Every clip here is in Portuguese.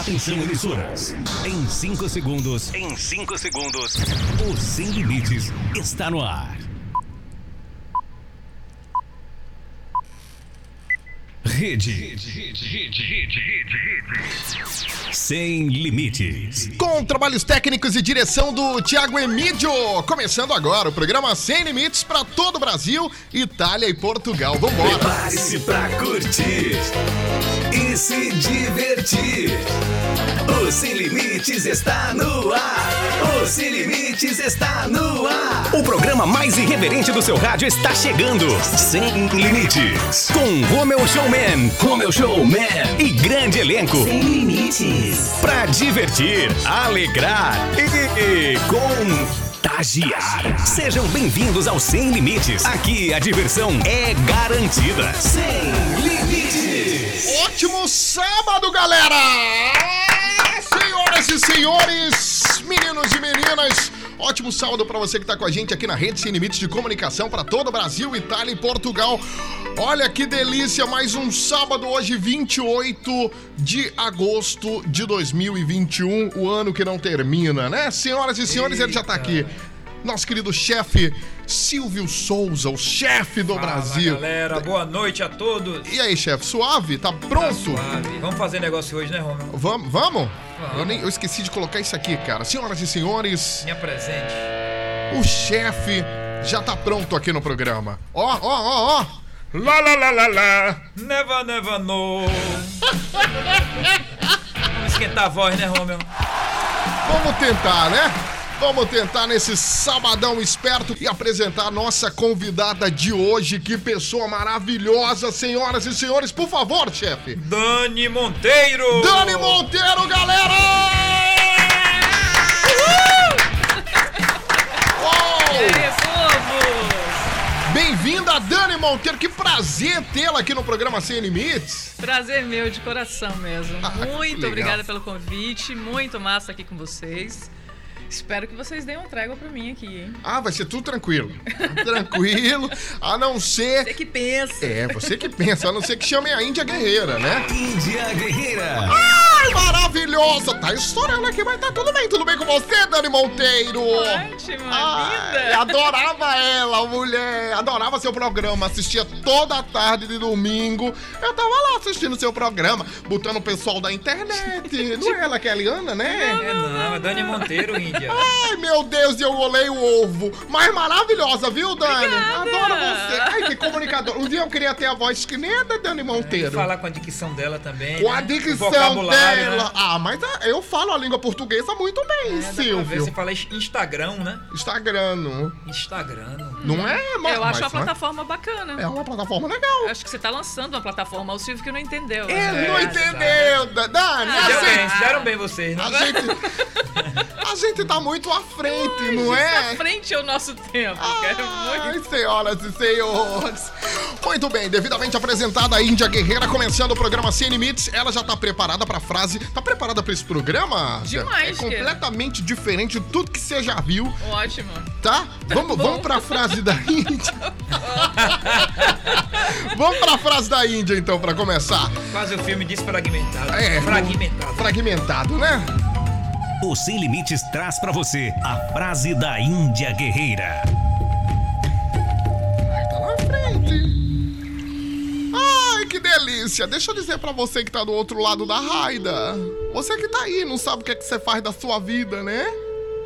Atenção, emissoras. Em 5 segundos. Em 5 segundos. O Sem Limites está no ar. Rede. Sem Limites. Com trabalhos técnicos e direção do Thiago Emídio. Começando agora o programa Sem Limites para todo o Brasil, Itália e Portugal. Vambora! Prepare-se pra curtir e se divertir. O Sem Limites está no ar. O Sem Limites está no ar. O programa mais irreverente do seu rádio está chegando. Sem Limites. Com Romeu Showman, Romeu Showman e grande elenco. Sem limites. Pra divertir, alegrar e contagiar. Sejam bem-vindos ao Sem Limites. Aqui a diversão é garantida. Sem Limites. Ótimo sábado, galera! Senhoras e senhores, meninos e meninas, ótimo sábado para você que tá com a gente aqui na Rede Sem Limites de Comunicação para todo o Brasil, Itália e Portugal. Olha que delícia, mais um sábado hoje, 28 de agosto de 2021, o ano que não termina, né? Senhoras e senhores, ele já tá aqui. Nosso querido chefe Silvio Souza, o chefe do Brasil. galera, boa noite a todos. E aí, chefe, suave? Tá Tá pronto? suave. Vamos fazer negócio hoje, né, Romeu? Vamos? Vamos? Eu, nem, eu esqueci de colocar isso aqui, cara. Senhoras e senhores, Me apresente. o chefe já tá pronto aqui no programa. Ó, ó, ó, ó. Lá, lá, lá, lá, lá. Neva, neva, no. Vamos esquentar a voz, né, Romeu? Vamos tentar, né? Vamos tentar nesse sabadão esperto e apresentar a nossa convidada de hoje. Que pessoa maravilhosa, senhoras e senhores. Por favor, chefe. Dani Monteiro. Dani Monteiro, galera! Uou! Bem-vinda, Dani Monteiro. Que prazer tê-la aqui no programa Sem Limites. Prazer meu de coração mesmo. Ah, muito obrigada pelo convite, muito massa aqui com vocês. Espero que vocês deem uma trégua pra mim aqui, hein? Ah, vai ser tudo tranquilo. Tranquilo, a não ser. Você que pensa. É, você que pensa, a não ser que chamem a Índia Guerreira, né? Índia Guerreira. Ai, maravilhosa! Tá estourando aqui, mas tá tudo bem. Tudo bem com você, Dani Monteiro? Ótima, Ai, linda. adorava ela, mulher. Adorava seu programa. Assistia toda a tarde de domingo. Eu tava lá assistindo seu programa, botando o pessoal da internet. Não é ela que é a Eliana, né? É não, é Dani Monteiro, Índia. Ai, meu Deus, eu olhei o ovo. Mas maravilhosa, viu, Dani? Obrigada. Adoro você. Ai, que comunicador. Um dia eu queria ter a voz que nem a da Dani Monteiro. Falar com a dicção dela também. Com né? a dicção dela. Né? Ah, mas ah, eu falo a língua portuguesa muito bem, É, dá pra ver, Silvio. Você fala Instagram, né? Instagram, não- Instagram. Não é? Mas, Eu acho mas, uma plataforma bacana. É uma plataforma legal. Acho que você tá lançando uma plataforma, o Silvio que não entendeu. Ele né? não É, entendeu, Da- Dani. Ah, a, Deram bem, gente, deram bem vocês, né? a, gente, a gente tá muito à frente, não Isso é? à frente ao nosso tempo. Quero muito. Ai, senhoras e senhores. Muito bem, devidamente apresentada a Índia Guerreira, começando o programa Sem Limites. Ela já tá preparada pra frase. Tá preparada pra esse programa? Demais, É completamente diferente de tudo que você já viu, Ótimo. tá? Vamos, bom. vamos pra frase da Índia. vamos pra frase da Índia, então, pra começar. Quase o filme desfragmentado. É, Fragmentado. Fragmentado, né? O Sem Limites traz pra você a frase da Índia Guerreira. Ai, tá na frente. Ai, que delícia. Deixa eu dizer pra você que tá do outro lado da raida. Você que tá aí, não sabe o que, é que você faz da sua vida, né?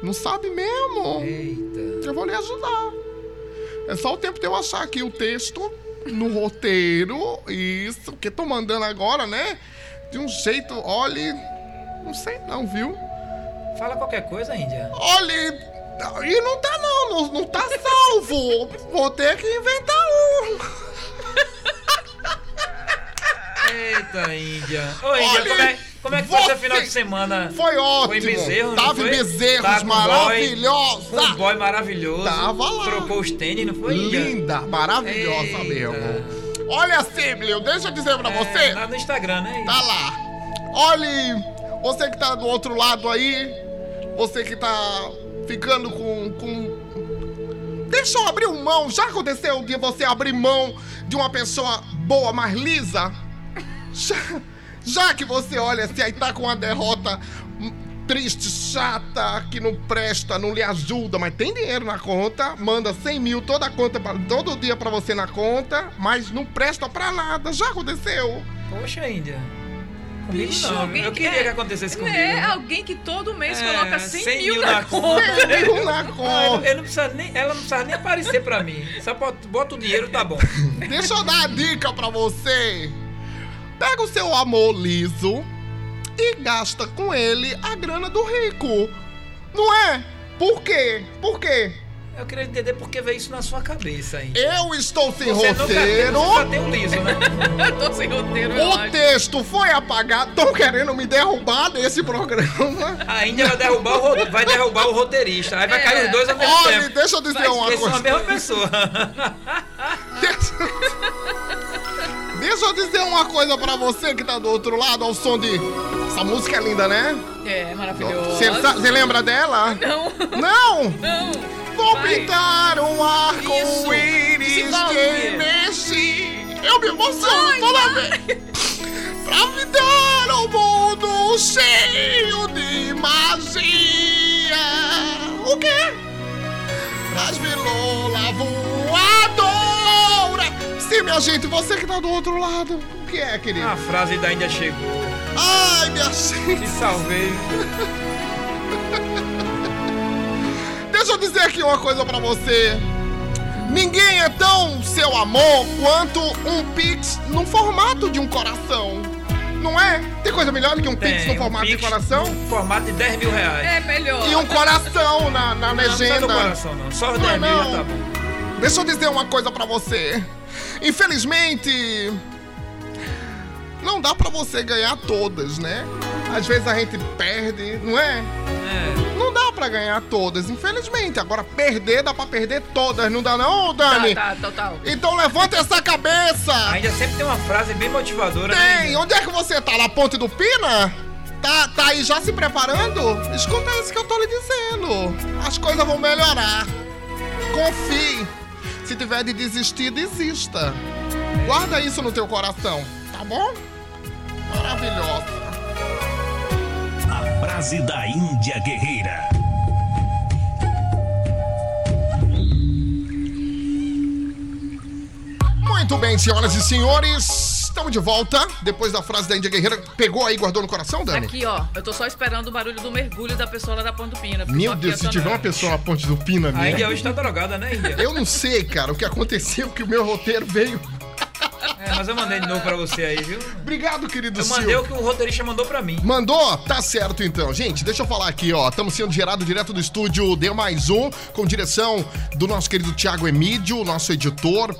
Não sabe mesmo? Eita. Eu vou lhe ajudar. É só o tempo de eu achar aqui o texto no roteiro. Isso, que tô mandando agora, né? De um jeito, olhe. Não sei não, viu? Fala qualquer coisa, Índia. Olhe. E não tá não, não, não tá salvo. Vou ter que inventar um. Eita, Índia. Ô, Índia, Olha, como é, como é que foi você- seu final de semana? Foi ótimo. Foi em Bezerro, não Tava em Bezerros, Tá maravilhosa. Boy, um boy maravilhoso. Tava lá. Trocou os tênis, não foi? Linda, maravilhosa Eita. mesmo. Olha, Siblio, deixa eu dizer pra É, você. lá no Instagram, né? Tá lá. Olhe, você que tá do outro lado aí, você que tá ficando com. com... Deixa eu abrir mão. Já aconteceu de você abrir mão de uma pessoa boa, mais lisa? Já, Já que você olha, se aí tá com uma derrota triste, chata, que não presta, não lhe ajuda, mas tem dinheiro na conta, manda 100 mil toda a conta, pra- todo dia pra você na conta, mas não presta pra nada. Já aconteceu? Poxa, Índia. Comigo Bicho, não. Eu que- queria é, que acontecesse comigo. É, né? alguém que todo mês É, coloca 100, 100 mil, mil na na conta. 100 mil na eu, conta. eu não precisa nem, ela não precisa nem aparecer pra mim. Só bota, bota o dinheiro, tá bom. Deixa eu dar a dica pra você. Pega o seu amor liso e gasta com ele a grana do rico. Não é? Por quê? Por quê? Eu queria entender por que veio isso na sua cabeça aí. Eu estou sem Você nunca roteiro. você só tem um liso, né? Eu tô sem roteiro, O acho. texto foi apagado. Estão querendo me derrubar desse programa. A Índia vai derrubar o, ro- vai derrubar o roteirista. Aí vai É. cair os dois ao mesmo Olha, tempo. deixa eu dizer Vai uma Porque são a coisa. mesma pessoa. Deixa... Eu dizer uma coisa pra você que tá do outro lado, ao som de. Essa música é linda, né? É, maravilhoso. Você lembra dela? Não, Não! não. Vou Vai. pintar um arco-íris Desenvolve. mexi. Eu me emociono Vai, toda vez. Pra me dar um mundo cheio de magia. O quê? Vilola voadora. Sim, minha gente, você que tá do outro lado. O que é, querido? A frase da Índia chegou. Ai, minha gente. Te salvei. Deixa eu dizer aqui uma coisa pra você. Ninguém é tão seu amor quanto um pix no formato de um coração. Não é? Tem coisa melhor do que um pix Tem no formato um de Pix coração? no formato de 10 mil reais. É melhor. E um coração na, na Não legenda. do coração, não. Só os Não é 10 mil já não. tá bom. Deixa eu dizer uma coisa pra você. Infelizmente, não dá pra você ganhar todas, né? Às vezes a gente perde, não é? É. Não dá pra ganhar todas, infelizmente. Agora, perder, dá pra perder todas, não dá não, Dani? Tá, tá, total. Então levanta essa cabeça! A Índia sempre tem uma frase bem motivadora, né? Tem! Índia? Onde é que você tá? Na ponte do Pina? Tá, tá aí já se preparando? Escuta isso que eu tô lhe dizendo. As coisas vão melhorar. Confie. Se tiver de desistir, desista. Guarda isso no teu coração, tá bom? Maravilhosa. A frase da Índia Guerreira. Muito bem, senhoras e senhores. Estamos de volta. Depois da frase da Índia Guerreira. Pegou aí, guardou no coração, Dani? Aqui, ó. Eu tô só esperando o barulho do mergulho da pessoa lá da Ponta do Pina. Meu Deus, se tiver uma pessoa na ponte do Pina, A minha. Índia hoje tá drogada, né, Índia? Eu não sei, cara, o que aconteceu, que o meu roteiro veio. É, mas eu mandei de novo pra você aí, viu? Obrigado, querido Eu mandei Silvio. o que o roteirista mandou pra mim. Mandou? Tá certo então. Gente, deixa eu falar aqui, ó. Estamos sendo gerado direto do estúdio D mais um, com direção do nosso querido Thiago Emídio, nosso editor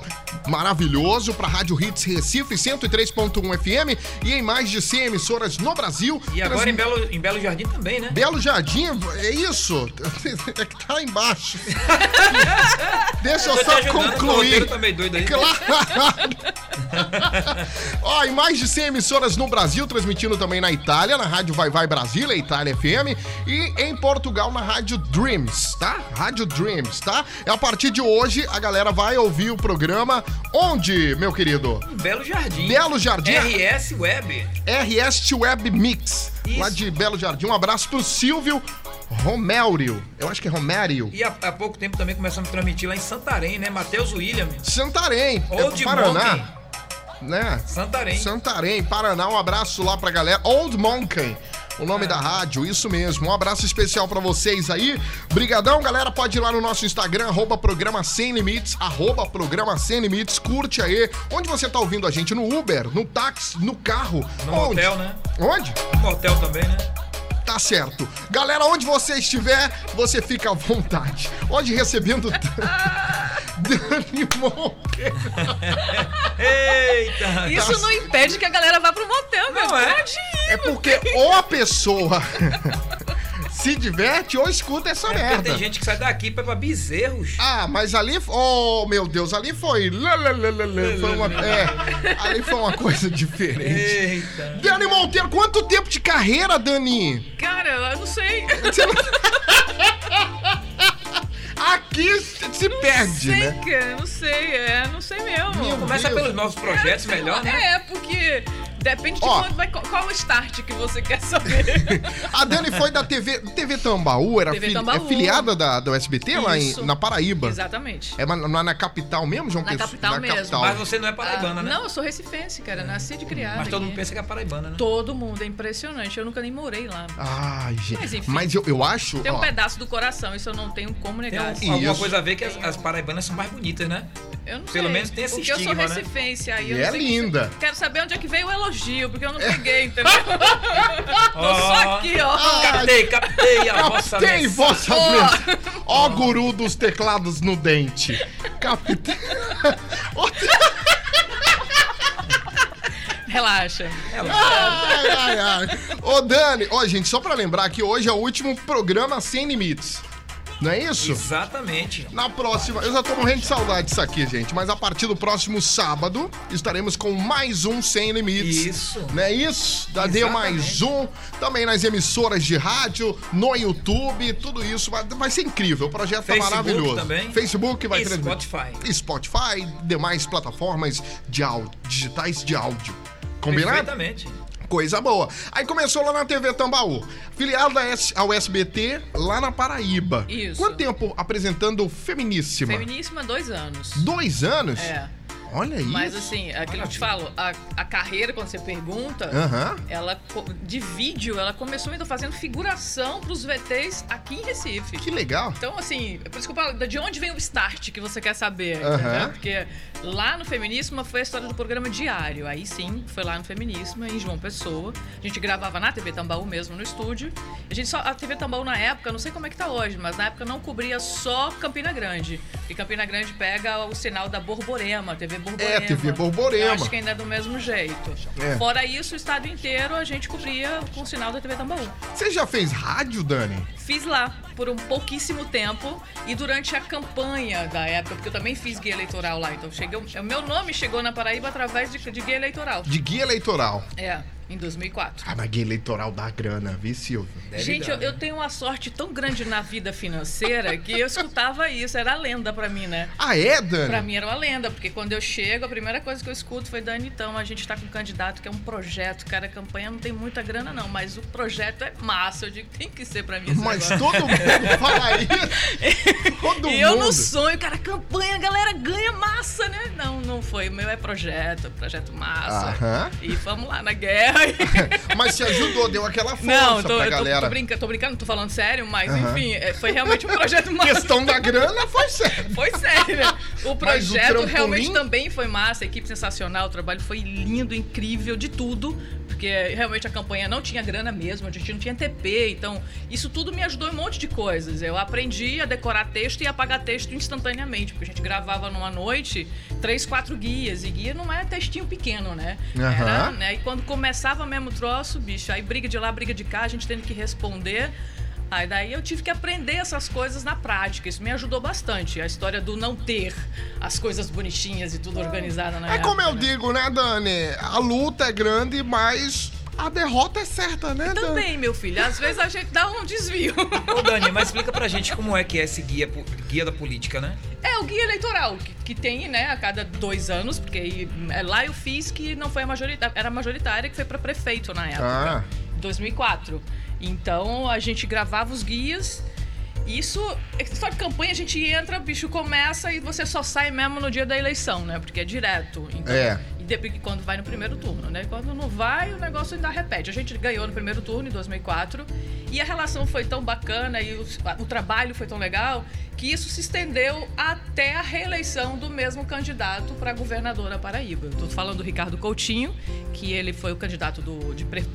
maravilhoso, pra Rádio Hits Recife 103.1 FM e em mais de 100 emissoras no Brasil. E agora Transmi- em Belo, em Belo Jardim também, né? Belo Jardim, é isso? É que tá lá embaixo. Deixa eu Tô te só ajudando, que o concluir. roteiro tá meio doido aí. Claro! Ó, em mais de 100 emissoras no Brasil, transmitindo também na Itália, na Rádio Vai Vai Brasília, Itália FM, e em Portugal, na Rádio Dreams, tá? Rádio Dreams, tá? É a partir de hoje, a galera vai ouvir o programa onde, meu querido? Belo Jardim. Belo Jardim. RS Web. RS Web Mix, Isso. lá de Belo Jardim. Um abraço pro Silvio Romério. Eu acho que é Romério. E há, há pouco tempo também começamos a transmitir lá em Santarém, né? Matheus William. Santarém, é Old Paraná. Monkey. Né? Santarém. Santarém, Paraná. Um abraço lá pra galera. Old Monkey. O nome da rádio, isso mesmo. Um abraço especial pra vocês aí. Brigadão, galera. Pode ir lá no nosso Instagram, arroba programa Sem Limites, arroba programa Sem Limites. Curte aí. Onde você tá ouvindo a gente? No Uber, no táxi, no carro? No Onde? hotel, né? Onde? No hotel também, né? Tá certo. Galera, onde você estiver, você fica à vontade. Hoje recebendo Dani Monteiro. Eita! Isso não impede que a galera vá pro motel, meu. Não é? Pode ir. É porque ou a pessoa se diverte ou escuta essa É merda. tem gente que sai daqui pra, pra bezerros. Ah, mas ali, oh meu Deus, ali foi, foi uma, é, ali foi uma coisa diferente. Eita! Dani Monteiro, quanto tempo de carreira, Dani? Cara, eu não sei. Você não- Aqui se perde, sei, né? cara, não sei, é, não sei mesmo. Meu Começa Deus. pelos nossos projetos, melhor, né? É, porque Depende de Ó. quando vai, qual o start que você quer saber. A Dani foi da TV, TV Tambaú, era TV fili- Tambaú. é filiada da, do SBT lá em- Isso. na Paraíba. Exatamente. É na, na- na capital mesmo, João Na capital mesmo. Mas você não é paraibana, Ah, né? Não, eu sou recifense, cara. Nasci de criada. Mas todo aqui. mundo pensa que é paraibana, né? Todo mundo, é impressionante. Eu nunca nem morei lá. Ai, gente. Mas, Mas, enfim. eu, eu acho. Tem um ó, pedaço do coração, isso eu não tenho como Tem negar. um- alguma Isso. coisa a ver que as, as paraibanas são mais bonitas, né? Eu não Pelo sei. menos tem esse Porque eu sou estigma, né? recifense, aí E é sei linda. Quero saber onde é que veio o elogio, porque eu não peguei, entendeu? Tô só aqui, ó. Captei, captei a vossa Captei vossa Ó. mensagem. Ó, guru dos teclados no dente. Captei. Relaxa. ai, ai, ai. Ô, Dani, ó, gente, só pra lembrar que hoje é o último programa Sem Limites. Não é isso? Exatamente. Na próxima, eu já tô morrendo de saudade disso aqui, gente. Mas a partir do próximo sábado, estaremos com mais um Sem Limites. Isso. Não é isso? Da Deu mais um. Também nas emissoras de rádio, no YouTube, tudo isso. Vai, vai ser incrível. O projeto tá Facebook maravilhoso. também. Facebook vai. Spotify. Spotify, demais plataformas de áudio, digitais de áudio. Combinado? Perfeitamente. Coisa boa. Aí começou lá na TV Tambaú, filiada ao SBT lá na Paraíba. Isso. Quanto tempo apresentando Feminíssima? Feminíssima, dois anos. Dois anos? É. Olha isso. Mas assim, aquilo que eu te falo, a, a carreira, quando você pergunta, ela de vídeo, ela começou ainda fazendo figuração pros VTs aqui em Recife. Que legal. Então, assim, é por isso que eu falo, de onde vem o start que você quer saber, entendeu? Porque lá no Feminíssima foi a história do programa diário. Aí sim, foi lá no Feminíssima, em João Pessoa. A gente gravava na TV Tambaú mesmo, no estúdio. A gente só. A TV Tambaú na época, não sei como é que tá hoje, mas na época não cobria só Campina Grande. E Campina Grande pega o sinal da Borborema, TV Borborema. É, TV Borborema. Eu acho que ainda é do mesmo jeito. É. Fora isso, o estado inteiro a gente cobria com o sinal da TV Tambaú. Você já fez rádio, Dani? Fiz lá por um pouquíssimo tempo e durante a campanha da época, porque eu também fiz guia eleitoral lá. Então cheguei, o meu nome chegou na Paraíba através de, de guia eleitoral. De guia eleitoral. É, em 2004. Ah, mas guia eleitoral dá grana, viu, Silvio? Deve Gente, dar, eu, eu né? tenho uma sorte tão grande na vida financeira que eu escutava isso, era lenda pra mim, né? Ah, é, Dani? Pra mim era uma lenda, porque quando eu chego, a primeira coisa que eu escuto foi Dani, então, a gente tá com um candidato que é um projeto, cara, a campanha não tem muita grana não, mas o projeto é massa, eu digo, tem que ser pra mim esse Mas negócio. todo mundo fala isso. Todo E eu mundo. no sonho, cara, campanha, a galera ganha massa, né? Não, não foi. O meu é projeto, projeto massa. Aham. E vamos lá na guerra. Mas te ajudou, deu aquela força não, tô, pra eu galera. tô brincando, tô brincando, tô falando sério, mas Aham. enfim, é, foi realmente um projeto massa. Questão da grana foi sério. Foi sério. O Mas o projeto trampolim- realmente também foi massa, a equipe sensacional, o trabalho foi lindo, incrível, de tudo. Porque realmente a campanha não tinha grana mesmo, a gente não tinha TP, então isso tudo me ajudou em um monte de coisas. Eu aprendi a decorar texto e apagar texto instantaneamente, porque a gente gravava numa noite três, quatro guias, e guia não é textinho pequeno, né? Era, Aham. né? E quando começava mesmo o troço, bicho, aí briga de lá, briga de cá, a gente tendo que responder. Aí daí eu tive que aprender essas coisas na prática. Isso me ajudou bastante. A história do não ter as coisas bonitinhas e tudo organizado na É como eu época, né? digo, né, Dani? A luta é grande, mas a derrota é certa, né, Dani? Também, meu filho. Às vezes a gente dá um desvio. Ô, Dani, mas explica pra gente como é que é esse guia, guia da política, né? É o guia eleitoral, que, que tem, né, a cada dois anos, porque aí, é, lá eu fiz que não foi a majoritária, era a majoritária que foi para prefeito na época. Ah. em 2004. Então a gente gravava os guias. Isso, só de campanha a gente entra, bicho começa e você só sai mesmo no dia da eleição, né? Porque é direto. Então, É. Quando vai no primeiro turno, né? Quando não vai, o negócio ainda repete. A gente ganhou no primeiro turno em 2004 e a relação foi tão bacana e o, o trabalho foi tão legal que isso se estendeu até a reeleição do mesmo candidato para governador da Paraíba. Tô falando do Ricardo Coutinho, que ele foi o candidato do, de pre-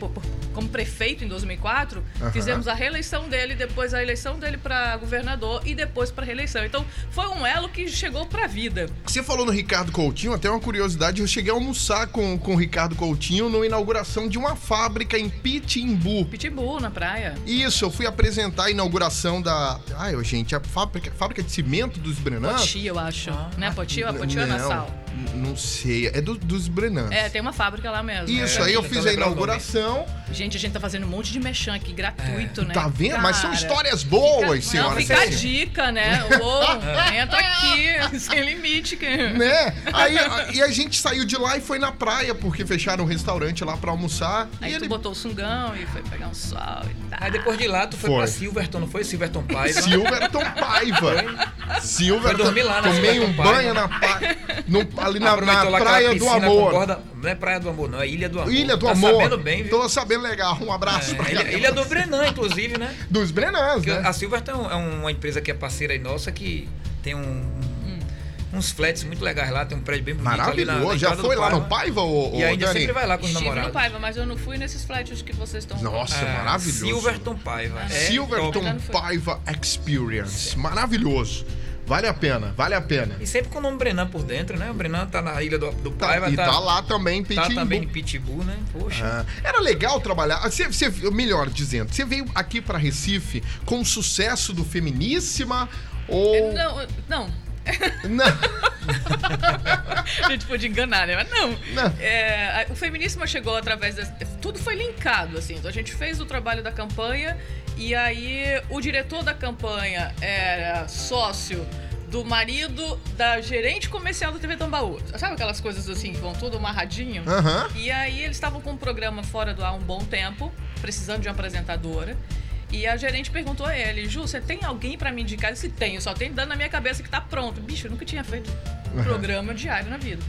como prefeito em 2004. Aham. Fizemos a reeleição dele, depois a eleição dele para governador e depois para reeleição. Então foi um elo que chegou para a vida. Você falou no Ricardo Coutinho, até uma curiosidade, eu cheguei a almoçar com, com o Ricardo Coutinho na inauguração de uma fábrica em Pitimbu. Pitbull na praia. Isso, eu fui apresentar a inauguração da. Ai, gente, a fábrica, fábrica de cimento dos Brenans. Poti, eu acho. né? Poti, a Poti ou a. Nassau? Não sei. É do- dos Brenans. É, tem uma fábrica lá mesmo. Isso, É, aí eu fiz a inauguração. Gente, a gente tá fazendo um monte de mexão aqui gratuito, né? Tá vendo? Mas são Cara, histórias boas, Não, senhora. fica a dica, né? Uou, entra aqui, sem limite. Que... Né? Aí a, e a gente saiu de lá e foi na praia, porque fecharam um restaurante lá pra almoçar. Aí e tu ele. botou o sungão e foi pegar um sol e tal. Aí depois de lá, tu foi, Foi. pra Silverton, não foi? Silverton Paiva. Silverton Paiva. Silverton. Foi dormir lá na Tomei um banho na praia. Ali na, na Praia do Amor. Borda, não é Praia do Amor, não, é Ilha do Amor. Ilha do tá Amor. sabendo bem, viu? Tô sabendo legal. Um abraço pra É, ilha, galera. Ilha do Brenan, inclusive, né? Dos Brenans, né? A Silverton é uma empresa que é parceira aí nossa que tem um, uns flats muito legais lá, tem um prédio bem bonito ali na, na Maravilhoso. Já foi lá no Paiva. Ô, E ainda Dani? sempre vai lá com os Estive no namorados. Paiva, mas eu não fui nesses flats que vocês estão... Nossa, É, maravilhoso. Silverton Paiva. É Silverton. Paiva Experience. Maravilhoso. Vale a pena, vale a pena. E sempre com o nome Brenan por dentro, né? O Brenan tá na ilha do, do Tá- e tá, tá lá também, tá Pitbull. também em Pitbull, né? Poxa. Ah, era legal trabalhar. Você, você- melhor dizendo, você veio aqui pra Recife com o sucesso do Feminíssima ou. Não, não. Não. A gente pode enganar, né? Mas não. Não. É, o feminismo chegou através das. Tudo foi linkado, assim. Então a gente fez o trabalho da campanha e aí o diretor da campanha era sócio do marido da gerente comercial da TV Tambaú. Sabe aquelas coisas assim que vão tudo amarradinho? Aham. E aí eles estavam com um programa fora do ar um bom tempo, precisando de uma apresentadora. E a gerente perguntou a ele, Ju, você tem alguém pra me indicar? Eu disse, tenho, só tem dando na minha cabeça que tá pronto. Bicho, eu nunca tinha feito um programa diário na vida.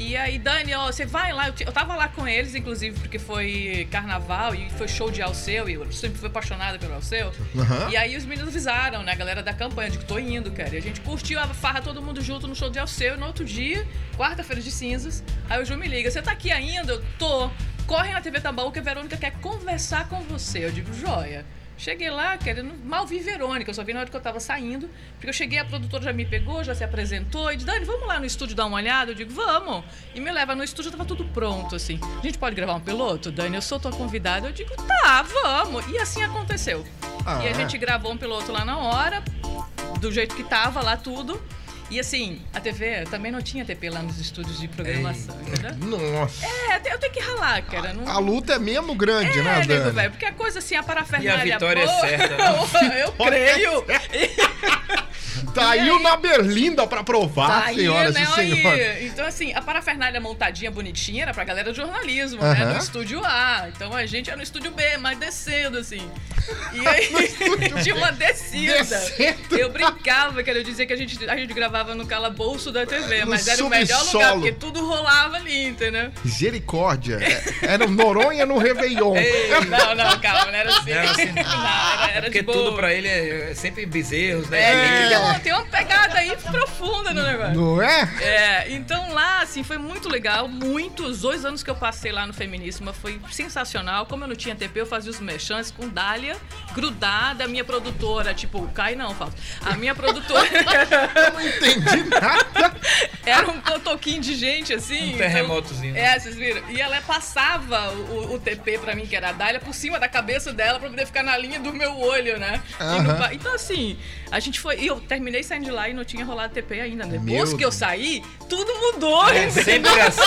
E aí, Dani, ó, você vai lá, eu, eu tava lá com eles, inclusive, porque foi carnaval e foi show de Alceu, e eu sempre fui apaixonada pelo Alceu. Aham. E aí os meninos avisaram, né, a galera da campanha, de que tô indo, cara. E a gente curtiu a farra todo mundo junto no show de Alceu. E no outro dia, quarta-feira de cinzas, aí o Ju me liga, você tá aqui ainda? Eu tô. Corre na TV Tambaú que a Verônica quer conversar com você. Eu digo, joia. Cheguei lá, querendo. Mal vi Verônica, eu só vi na hora que eu tava saindo. Porque eu cheguei, a produtora já me pegou, já se apresentou. E disse, Dani, vamos lá no estúdio dar uma olhada? Eu digo, vamos. E me leva no estúdio, tava tudo pronto, assim. A gente pode gravar um piloto? Dani, eu sou tua convidada. Eu digo, tá, vamos. E assim aconteceu. Ah. E a gente gravou um piloto lá na hora, do jeito que tava lá tudo. E assim, a TV também não tinha TP lá nos estúdios de programação, entendeu? Nossa. É, eu tenho que ralar, cara. Não... A luta é mesmo grande, é, né, Dani? velho, porque a coisa assim, a parafernália E a vitória é boa, certa, né? eu creio. Tá aí o na Berlinda pra provar, Tá aí, senhoras né? e senhores. Aí. Então, assim, a parafernália montadinha, bonitinha, era pra galera do jornalismo, né? Do estúdio A. Então a gente era no estúdio B, mais descendo, assim. E aí tinha uma descida. Descendo. Eu brincava, que eu dizia que a gente, a gente gravava no calabouço da TV, No mas era o melhor lugar, porque tudo rolava ali, entendeu? Misericórdia. É- Era um Noronha no Réveillon. Ei, Não, não, calma, não era assim. Não era assim, Não, era, É era porque de boa. tudo pra ele é, é sempre bezerros, né? É, Ilha. Tem uma pegada aí profunda no negócio. Não é? É, então lá, assim, foi muito legal. Muitos, dois anos que eu passei lá no Feminíssima foi sensacional. Como eu não tinha TP, eu fazia os merchants com Dália grudada. A minha produtora, tipo, cai não, Fausto. A minha produtora Eu não entendi nada. era um cotoquinho de gente, assim. Um então- terremotozinho. É, vocês viram? E ela passava o, o TP pra mim, que era a Dália, por cima da cabeça dela pra poder ficar na linha do meu olho, né? E no então, assim, a gente foi. E eu terminei saindo de lá e não tinha rolado TP ainda. né? Depois Meu que eu saí, tudo mudou, É entendeu? sempre assim.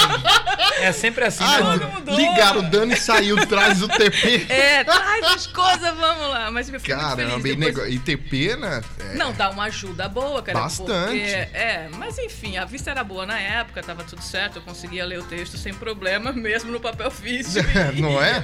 É sempre assim, Ah, né, Tudo mano? mudou. ligaram o Dani saiu, traz o TP. É, traz as coisas, vamos lá. Mas eu fiquei muito Caramba, feliz. e, Depois... e TP, né? É, Não, dá uma ajuda boa, cara. Bastante. Porque, é, mas enfim, a vista era boa na época, tava tudo certo, eu conseguia ler o texto sem problema, mesmo no papel físico. não é?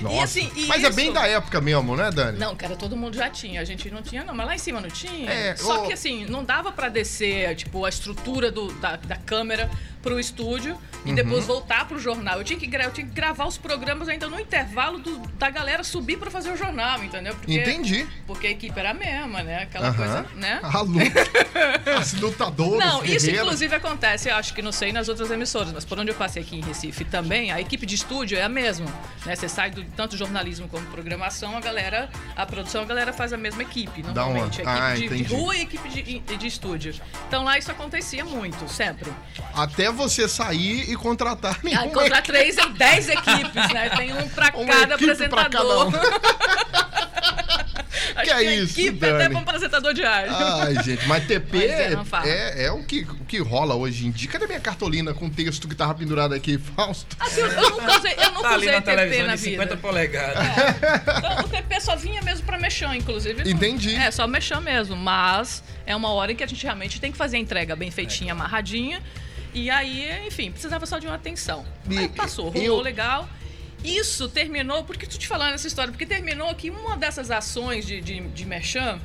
Nossa. assim, e Mas é bem isso- da época mesmo, né, Dani? Não, cara, todo mundo já tinha. A gente não tinha, não. Mas lá em cima não tinha. É, Só ô- que assim, não dava pra descer, tipo, a estrutura do, da, da câmera pro estúdio e Uhum. depois voltar pro jornal. Eu tinha que, eu tinha que gravar os programas ainda no intervalo do- da galera subir pra fazer o jornal, entendeu? Porque, Entendi. Porque a equipe era a mesma, né? Aquela Aham. coisa, né? A luta. As lutadoras. Não, isso guerreiras. inclusive acontece, eu acho que não sei nas outras emissoras, mas por onde eu passei aqui em Recife também, a equipe de estúdio é a mesma. Né? Você sai do tanto jornalismo como programação, a galera, a produção, a galera faz a mesma equipe, Dá uma- normalmente. A Ah, equipe de, de entendi. rua e equipe de, de estúdio. Então lá isso acontecia muito, sempre. Até você sair e contratar Ah, encontrar três, é dez equipes, né? Tem um pra Uma cada pra apresentador. cada um. Acho Que é a isso, equipe até Dani? para um apresentador de rádio. Ai, gente, mas TP Mas é, é, é o, que, o que rola hoje em dia. Cadê minha cartolina com o texto que tava pendurado aqui, Fausto? Assim, eu, eu nunca usei, eu nunca Tá usei na TP na de 50 vida. polegadas. Então, o TP só vinha mesmo pra mexer, inclusive. não- Entendi. É, só mexer mesmo. Mas é uma hora em que a gente realmente tem que fazer a entrega bem feitinha, amarradinha. E aí, enfim, precisava só de uma atenção. E- Aí passou, rolou eu- legal. Isso terminou, por que tu te falando essa história? Porque terminou que uma dessas ações de, de, de merchan,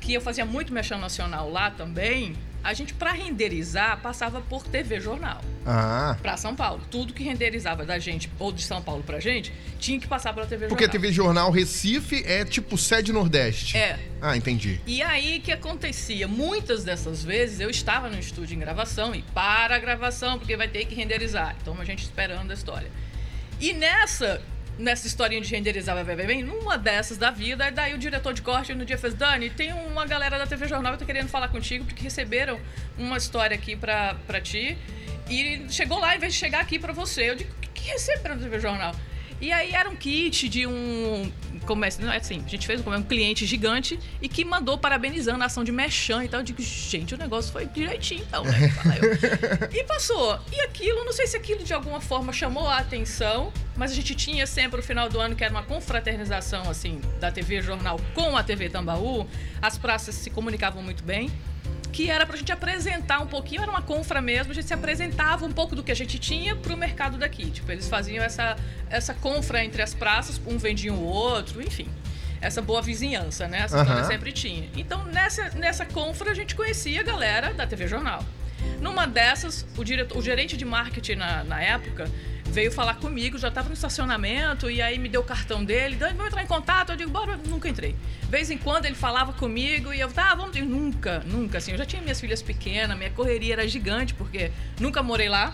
que eu fazia muito merchan nacional lá também, a gente, pra renderizar, passava por TV Jornal Ah, pra São Paulo. Tudo que renderizava da gente, ou de São Paulo pra gente, tinha que passar pela TV porque a Jornal. TV Jornal Recife é tipo sede Nordeste. É. Ah, entendi. E aí, o que acontecia? Muitas dessas vezes eu estava no estúdio em gravação e para a gravação, porque vai ter que renderizar. Então a gente esperando a história. E nessa, nessa historinha de renderizar, vai, bem, numa dessas da vida, daí o diretor de corte no dia fez: Dani, tem uma galera da TV Jornal que tá querendo falar contigo, porque receberam uma história aqui pra, pra ti. E chegou lá, em vez de chegar aqui pra você. Eu digo: o que, que receberam da TV Jornal? E aí era um kit de um. Comércio, não é assim, a gente fez um, um cliente gigante e que mandou parabenizando a ação de Mechan e tal. Eu digo, gente, o negócio foi direitinho, então, né? E passou. E aquilo, não sei se aquilo de alguma forma chamou a atenção, mas a gente tinha sempre o final do ano que era uma confraternização, assim, da TV Jornal com a TV Tambaú. As praças se comunicavam muito bem. Que era pra gente apresentar um pouquinho, era uma confra mesmo, a gente se apresentava um pouco do que a gente tinha pro mercado daqui. Tipo, eles faziam essa, essa confra entre as praças, um vendia o outro, enfim. Essa boa vizinhança, né? Essa Aham. sempre tinha. Então, nessa, nessa confra, a gente conhecia a galera da TV Jornal. Numa dessas, o, diretor, o gerente de marketing na, na época veio falar comigo, já estava no estacionamento, e aí me deu o cartão dele, Dani, vamos entrar em contato? Eu digo, bora, nunca entrei. De vez em quando ele falava comigo e eu, tá, vamos. Eu, nunca, nunca, assim. Eu já tinha minhas filhas pequenas, minha correria era gigante, porque nunca morei lá.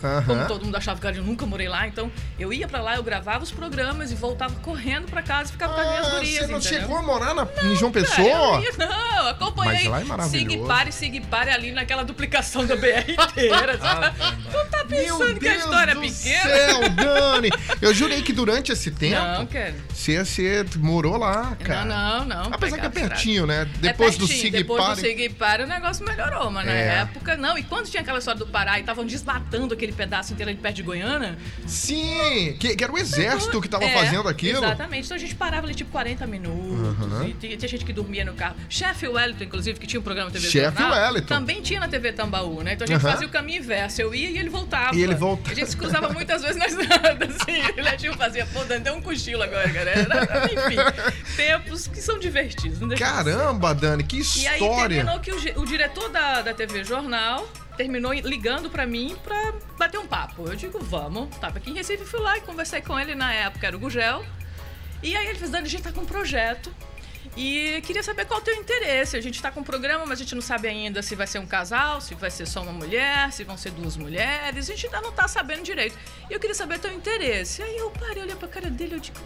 Como Aham. todo mundo achava que eu nunca morei lá, então eu ia pra lá, eu gravava os programas e voltava correndo pra casa e ficava com as minhas Ah, gurias, você não entendeu? chegou a morar na, em João Cara, Pessoa? eu ia- não, acompanhei. Mas lá é maravilhoso. Sigue pare, sigue pare ali naquela duplicação da BR inteira, sabe? Tu tá pensando que a história é do pequena? céu, Dani! Eu jurei que durante esse Não, tempo cara. você, você morou lá, cara. Não, não, não. Apesar que é pertinho, né? Depois É do pertinho, Sig Depois Pare. do Sig Pare o negócio melhorou, mas na É. época não. E quando tinha aquela história do Pará e estavam desmatando aquele pedaço inteiro ali perto de Goiânia. Sim, que, que era o exército que tava É, fazendo aquilo. Exatamente. Então a gente parava ali tipo 40 minutos. Aham. E tinha, tinha gente que dormia no carro. Chefe Wellington, inclusive, que tinha um programa na TV Chefe Wellington. Também tinha na TV Tambaú, né? Então a gente Aham. fazia o caminho inverso. Eu ia e ele voltava. E ele voltava. A gente se cruzava muitas vezes na estrada, assim. Ele tipo, fazia, pô, Dani, deu um cochilo agora, galera. Enfim, tempos que são divertidos. Caramba, Dani, que E aí história. terminou que o, o diretor da, da TV Jornal terminou ligando pra mim pra bater um papo. Eu digo, vamos. Tava aqui em Recife, fui lá e conversei com ele na época, era o Gugel. E aí ele fez, Dani, a gente tá com um projeto. E queria saber qual é o teu interesse. A gente tá com um programa, mas a gente não sabe ainda se vai ser um casal, se vai ser só uma mulher, se vão ser duas mulheres. A gente ainda não tá sabendo direito. E eu queria saber teu interesse. Aí eu parei, olhei pra cara dele, eu digo,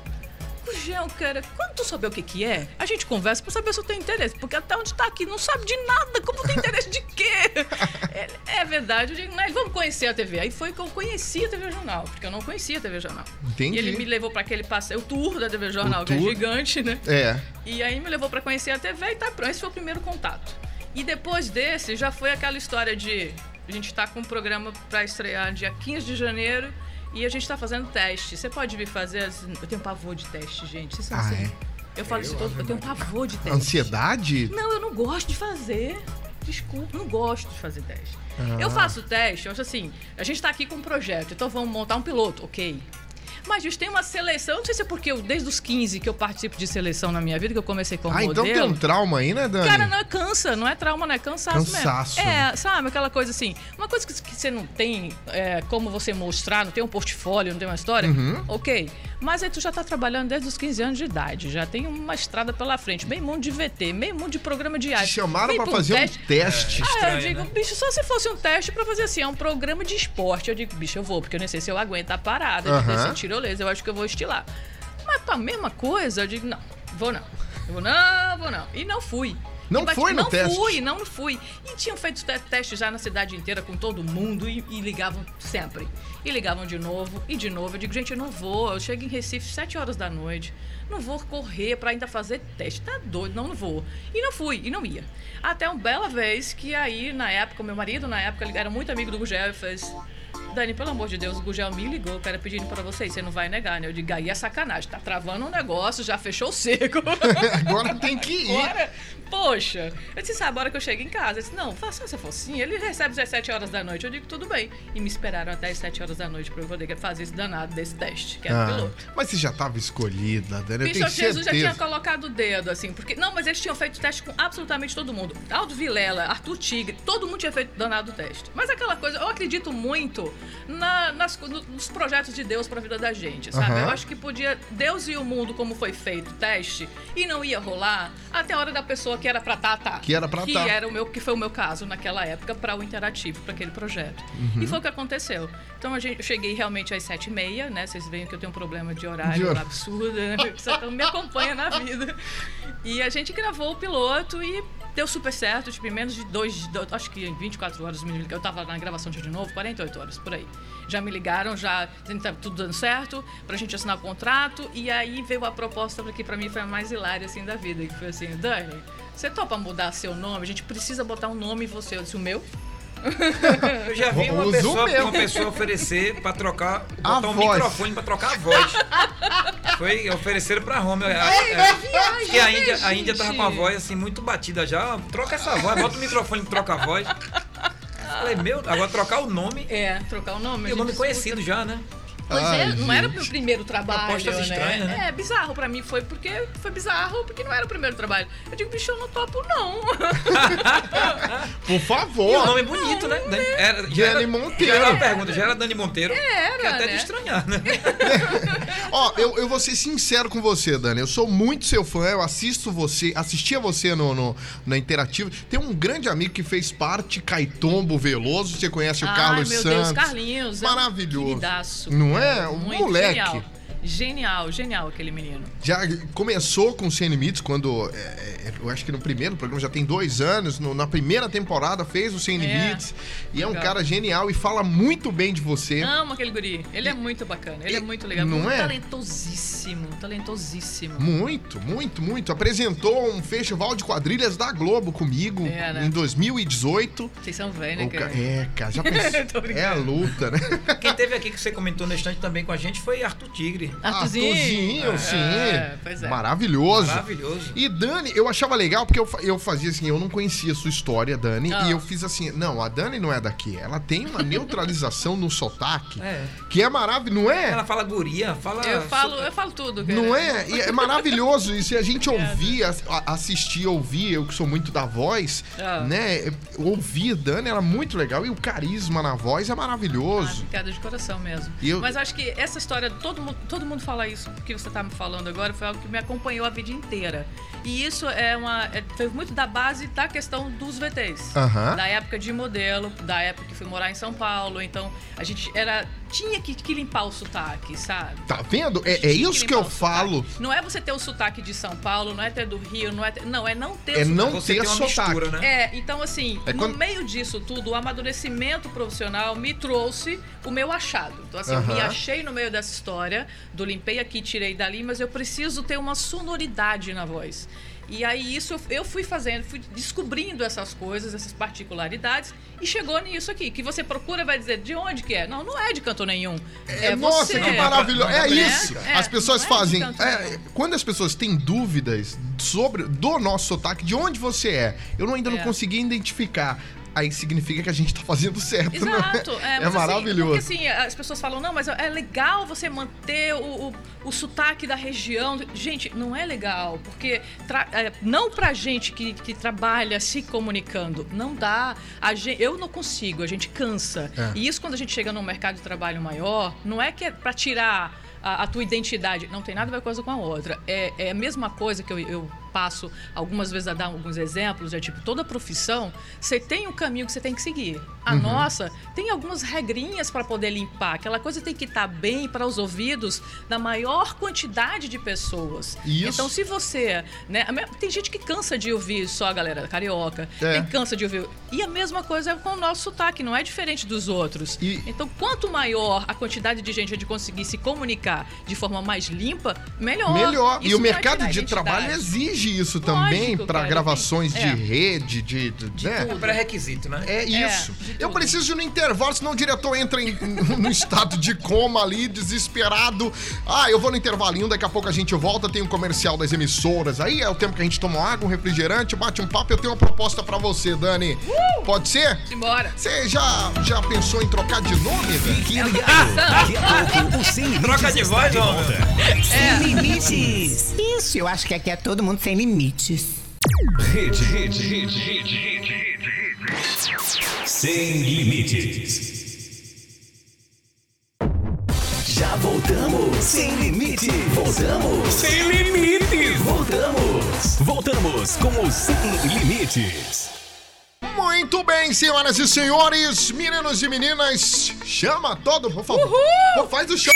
Gugel, cara, quando tu souber o que que é, a gente conversa pra saber se eu tenho interesse. Porque até onde tá aqui não sabe de nada. Como tem interesse de quê? é, é verdade. Eu digo, mas vamos conhecer a TV. Aí foi que eu conheci a TV Jornal. Porque eu não conhecia a TV Jornal. Entendi. E ele me levou pra aquele passeio, o tour da TV Jornal, O que é tour. gigante, né? É. E aí me levou pra conhecer a TV e tá pronto. Esse foi o primeiro contato. E depois desse, já foi aquela história de... A gente tá com um programa pra estrear dia 15 de janeiro e a gente tá fazendo teste. Você pode vir fazer... as- Eu tenho pavor de teste, gente. Vocês são Ah, assim. é? Eu falo isso todo... Eu tenho pavor de teste. Ansiedade? Não, eu não gosto de fazer. Desculpa, não gosto de fazer teste. Ah. Eu faço teste, eu acho assim, a gente tá aqui com um projeto, então vamos montar um piloto, ok. Mas, gente, tem uma seleção, não sei se é porque eu, desde os 15 que eu participo de seleção na minha vida, que eu comecei como Ah, então modelo. tem um trauma aí, né, Dani? Cara, não é cansa, não é trauma, não é cansaço, Cansaço. mesmo. É, sabe, aquela coisa assim, uma coisa que, que você não tem é, como você mostrar, não tem um portfólio, não tem uma história, Uhum. ok. Mas aí tu já tá trabalhando desde os 15 anos de idade, já tem uma estrada pela frente, meio mundo de VT, meio mundo de programa de Te arte. chamaram Vem pra um fazer teste. um teste. Ah, eu Estranho, digo, né? bicho, só se fosse um teste pra fazer assim, é um programa de esporte. Eu digo, bicho, eu vou, porque eu nem sei se eu aguento a parada, de Aham. Tirolesa, eu acho que eu vou estilar. Mas pra mesma coisa, eu digo, não, vou não. Eu vou não, vou não. E não fui. Não E bati- foi no não teste? fui, não fui. E tinham feito te- teste já na cidade inteira com todo mundo e, e ligavam sempre. E ligavam de novo e de novo. Eu digo, gente, eu não vou. Eu chego em Recife 7 horas da noite. Não vou correr pra ainda fazer teste. Tá doido? Não, não vou. E não fui, e não ia. Até uma bela vez que aí, na época, meu marido, na época, ele era muito amigo do Gugel e fez. Dani, pelo amor de Deus, o Gugel me ligou, cara, pedindo pra vocês, você não vai negar, né? Eu digo, aí é sacanagem, tá travando um negócio, já fechou o seco. Agora tem que ir. Agora, poxa, eu disse, sabe, a hora que eu chego em casa, eu disse, não, faça essa focinha. Ele recebe às 17 horas da noite. Eu digo, tudo bem. E me esperaram até as 7 horas da noite pra eu poder fazer esse danado desse teste, que era o Ah, piloto. mas você já tava escolhida, Dani, eu Bicho, tenho Jesus já tinha colocado o dedo, assim, porque. Não, mas eles tinham feito teste com absolutamente todo mundo. Aldo Vilela, Arthur Tigre, todo mundo tinha feito danado teste. Mas aquela coisa, eu acredito muito na- nas, no- nos projetos de Deus pra vida da gente, sabe? Aham. Eu acho que podia. Deus e o mundo, como foi feito o teste, e não ia rolar até a hora da pessoa que era pra tá, tá. Que era que tá. era o meu Que foi o meu caso naquela época para o interativo, para aquele projeto. Uhum. E foi o que aconteceu. Então a gente, eu cheguei realmente às sete e meia, né? Vocês veem que eu tenho um problema de horário De absurdo, né? Só que me acompanha na vida. E a gente gravou o piloto e deu super certo, tipo, em menos de dois, do- acho que em 24 horas me ligaram. Eu tava na gravação de novo, 48 horas, por aí. Já me ligaram, já tava tudo dando certo, pra gente assinar o contrato. E aí veio a proposta que pra mim foi a mais hilária, assim, da vida. Que foi assim, Dani, você topa mudar seu nome? A gente precisa botar um nome em você. Eu disse, o meu? Eu já vi uma pessoa, uma pessoa oferecer pra trocar, A botar um voz. microfone pra trocar a voz. Foi, ofereceram pra Roma. A, a, viagem, que a Índia, a Índia tava gente? com a voz assim, muito batida já. Troca essa voz, bota o microfone e troca a voz. Falei, meu, agora trocar o nome. É, trocar o nome. E a o nome conhecido já, né? Pois Ai, é, não era o gente. meu primeiro trabalho, Propostas né? estranhas, né? É, bizarro pra mim foi porque foi bizarro porque não era o primeiro trabalho. Eu digo, bicho, eu não topo não. Por E o favor. nome é bonito, né? Dani- Era, Dani já era, Monteiro. Já era uma pergunta, já era Dani Monteiro. Era, Que é até né? de estranhar, né? Ó, eu, eu vou ser sincero com você, Dani. Eu sou muito seu fã, eu assisto você, assistia você no, no, na Interativo. Tem um grande amigo que fez parte, Caitombo Veloso. Você conhece o Ai, Carlos meu Santos. Deus, Carlinhos. é um Maravilhoso. queridaço. Não é? Um Muito moleque. Genial. Genial, genial aquele menino. Já começou com o Sem Limites quando. é, é, eu acho que no primeiro programa já tem dois anos. no- na primeira temporada fez o Sem É. Limites. E é um Legal. cara genial e fala muito bem de você. Amo aquele guri. Ele é muito bacana. Ele é E- muito legal. não muito é? talentosíssimo. Talentosíssimo. Muito, muito, muito. Apresentou um festival de quadrilhas da Globo comigo É, né? em 2018. Vocês são velhos, né, cara? É, cara, já pensou? Tô brincando. é a luta, né? Quem teve aqui que você comentou no instante também com a gente foi Arthur Tigre. Arthurzinho, sim. É, pois é. Maravilhoso. Maravilhoso. E Dani, eu achava legal porque eu, eu fazia assim, eu não conhecia a sua história, Dani, Ah. e eu fiz assim, não, a Dani não é daqui, ela tem uma neutralização no sotaque É. que é maravilhoso, não é? Ela fala guria, fala. Eu falo, eu falo tudo, cara. Não é? E é maravilhoso. E se a gente ouvir, ass- a- assistir, ouvir, eu que sou muito da voz, Ah. né? Ouvir Dani era muito legal. E o carisma na voz é Ah, maravilhoso. picada de coração mesmo. E eu- Mas acho que essa história, todo mundo, todo mundo fala isso que você tá me falando agora, foi algo que me acompanhou a vida inteira. E isso é uma. É, foi muito da base da questão dos VTs. Aham. Da época de modelo, da época que fui morar em São Paulo. Então, a gente era. Tinha que, que limpar o sotaque, sabe? Tá vendo? É, é isso que limpar eu falo. Não é você ter o sotaque de São Paulo, não é ter do Rio, não é ter, Não, é não ter É o sotaque. não Você ter tem sotaque. mistura, né? É, então assim, É no quando- meio disso tudo, o amadurecimento profissional me trouxe o meu achado. Então assim, eu me achei no meio dessa história, do limpei aqui, tirei dali, mas eu preciso ter uma sonoridade na voz. E aí isso eu- fui fazendo, fui descobrindo essas coisas, essas particularidades e chegou nisso aqui, que você procura e vai dizer de onde que é? Não, não é de canto nenhum. É, Nossa, você. que maravilhoso. É Não, não, isso. é, As pessoas é fazem. é, quando as pessoas têm dúvidas sobre do nosso sotaque, de onde você é, eu não- ainda não É. consegui identificar. Aí significa que a gente tá fazendo certo, né? Exato, é, mas, assim, maravilhoso. porque assim, as pessoas falam, não, mas é legal você manter o, o, o sotaque da região. Gente, não é legal, porque é, não pra gente que, que trabalha se comunicando, não dá. A gente, eu não consigo, a gente cansa. É. E isso quando a gente chega num mercado de trabalho maior, não é que é pra tirar a, a tua identidade, não tem nada a ver coisa com a outra. É, é a mesma coisa que eu, eu passo algumas vezes a dar alguns exemplos, é tipo, toda profissão, você tem um caminho que você tem que seguir. A Uhum. nossa tem algumas regrinhas para poder limpar. Aquela coisa tem que estar bem para os ouvidos da maior quantidade de pessoas. Isso. Então, se você. Né, tem gente que cansa de ouvir só a galera carioca. É. Tem cansa de ouvir. E a mesma coisa é com o nosso sotaque, não é diferente dos outros. E- Então, quanto maior a quantidade de gente de conseguir se comunicar de forma mais limpa, melhor. Melhor. e Isso o vai mercado de trabalho exige isso também para gravações tem- de é. rede, de, de, De né? É pré-requisito, né? É isso. de eu preciso ir no intervalo, senão o diretor entra em, no estado de coma ali, desesperado. Ah, eu vou no intervalinho, daqui a pouco a gente volta, tem um comercial das emissoras. Aí é o tempo que a gente toma água, um refrigerante, bate um papo. Eu tenho uma proposta pra você, Dani. Pode ser? Embora. Você já, já pensou em trocar de nome, Dani? Fique ligado. Daqui a pouco o Sem Limites Troca de está voz, de volta. Sem limites. Isso, eu acho que aqui é todo mundo sem limites. Rede, rede, rede, rede, rede, rede. Sem limites. Já voltamos. Sem limite. Voltamos. Sem limites. Voltamos. Voltamos com o Sem Limites. Muito bem, senhoras e senhores, meninos e meninas, chama todo, por favor. Pô, Faz o chama.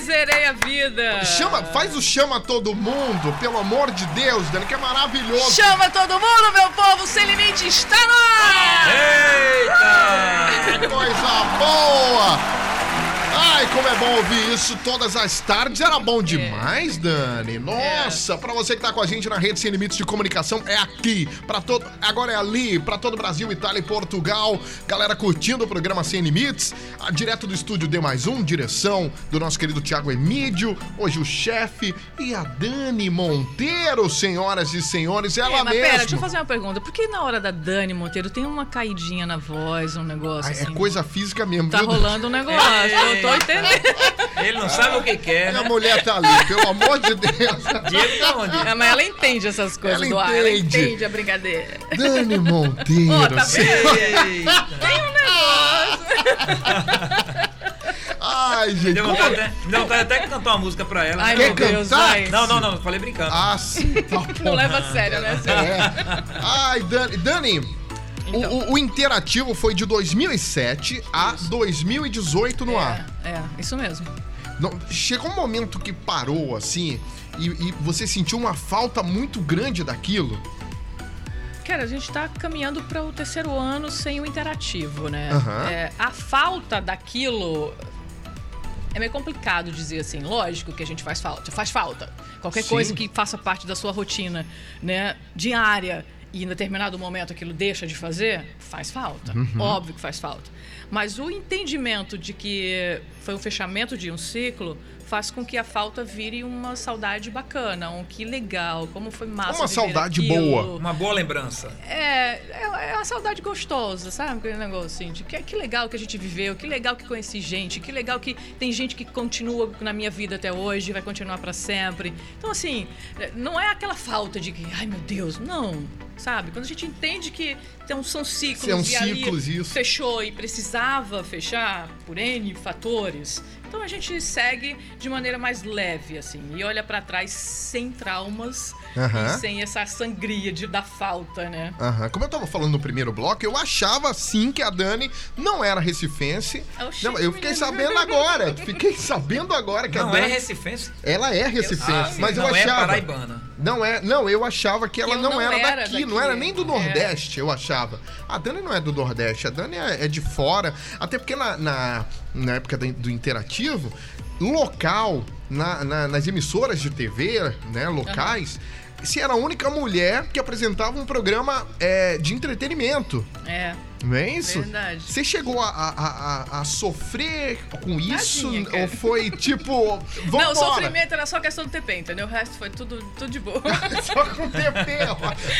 Zerei a vida. Chama, faz o chama todo mundo, pelo amor de Deus, Dani, que é maravilhoso. Chama todo mundo, meu povo, sem limite está é bom ouvir isso todas as tardes. Era bom demais, Dani. Nossa, pra você que tá com a gente na rede Sem Limites de Comunicação, é aqui. Para todo, agora é ali, pra todo o Brasil, Itália e Portugal. Galera curtindo o programa Sem Limites. Direto do estúdio D mais um, direção do nosso querido Tiago Emídio. Hoje o chefe e a Dani Monteiro, senhoras e senhores. Ela É, mas mesma. pera, deixa eu fazer uma pergunta. Por que na hora da Dani Monteiro tem uma caidinha na voz, um negócio Ah, assim? É coisa física mesmo. Tá viu, rolando um negócio, eu tô entendendo. Ele não sabe o que quer, A né? mulher tá ali, pelo amor de Deus. Diego tá onde? É, mas ela entende essas coisas Ela do ar, ela entende. entende a brincadeira. Dani Monteiro. Ó, tá! Tem um negócio. Ai, gente. Deu como- vontade, até, deu vontade até que cantar uma música pra ela. Ai, meu Quer Deus, cantar? vai. Não, não, não, falei brincando. Ah, sim, tá. Não leva a sério, né? Cê? É. Ai, Dani, Dani Então. o, o interativo foi de 2007 a 2018 no ar. É, é, isso mesmo. Não, chegou um momento que parou assim e, e você sentiu uma falta muito grande daquilo. Cara, a gente tá caminhando para o terceiro ano sem o interativo, né? Aham. É, a falta daquilo. É meio complicado dizer assim, lógico que a gente faz falta, faz falta. Qualquer Sim. coisa que faça parte da sua rotina, né, diária, e em determinado momento aquilo deixa de fazer, faz falta. Uhum. Óbvio que faz falta. Mas o entendimento de que foi o fechamento de um ciclo faz com que a falta vire uma saudade bacana, um que legal, como foi massa. Uma viver saudade aquilo. boa. Uma boa lembrança. É, é, é uma saudade gostosa, sabe? Aquele negócio assim, de que, que legal que a gente viveu, que legal que conheci gente, que legal que tem gente que continua na minha vida até hoje, vai continuar pra sempre. Então, assim, não é aquela falta de que, ai meu Deus, não, sabe? Quando a gente entende que então, são ciclos São e ali ciclos, isso. fechou e precisava fechar por N fatores. Então a gente segue de maneira mais leve, assim, e olha pra trás sem traumas Aham. e sem essa sangria de, da falta, né? Aham. Como eu tava falando no primeiro bloco, eu achava sim que a Dani não era recifense. Oxi, Não, eu fiquei menino. sabendo agora. Fiquei sabendo agora que Não a é Dani. recifense? Ela é recifense, Ah, sim, mas eu não é achava. paraibana. Não é, não, eu achava que ela eu não, não era, era daqui, não daqui. era nem do É. Nordeste, eu achava. A Dani não é do Nordeste, a Dani é, é de fora. Até porque na, na, na época do interativo, local, na- na- nas emissoras de TV, né, locais, se era a única mulher que apresentava um programa é, de entretenimento. É, Não é isso? Verdade. Você chegou a, a, a- a sofrer com isso? Tadinha, ou foi tipo. Vambora. Não, o sofrimento era só questão do TP, entendeu? O resto foi tudo, tudo de boa. Só com TP.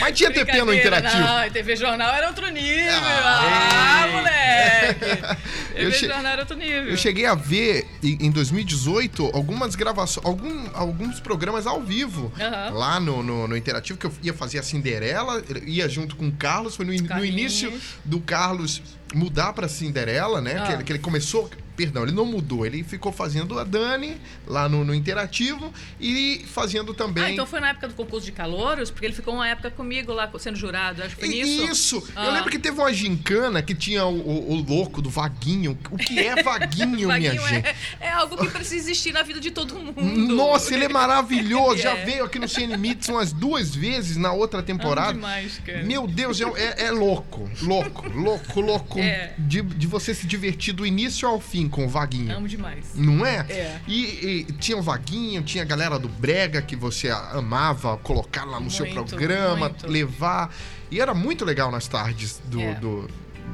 Mas tinha TP no interativo. Não, TV Jornal era outro nível. Ah, Ah, moleque. TV che- Jornal era outro nível. Eu cheguei a ver em em 2018 algumas gravações, algum, alguns programas ao vivo Aham. lá no, no, no Interativo, que eu ia fazer a Cinderela, ia junto com o Carlos, foi no, in- no início do Carlos mudar pra Cinderela, né? Ah. Que, ele, que ele começou perdão, ele não mudou. Ele ficou fazendo a Dani lá no, no Interativo e fazendo também. Ah, então foi na época do concurso de calouros, porque ele ficou uma época comigo lá sendo jurado. Acho que foi nisso. Isso! Eu Ah. lembro que teve uma gincana que tinha o, o- o louco do Vaguinho. O que é Vaguinho, minha Vaguinho é- gente? É, algo que precisa existir na vida de todo mundo. Nossa, ele é maravilhoso. Já É. veio aqui no Sem Limites umas duas vezes na outra temporada. Amo demais, cara. Meu Deus, é, é- é louco, louco, louco, louco. É. De, de você se divertir do início ao fim com o Vaguinho. Amo demais. Não é? É. E, e tinha o Vaguinho, tinha a galera do Brega que você amava colocar lá no seu Muito, programa, muito. levar. E era muito legal nas tardes do. É. do-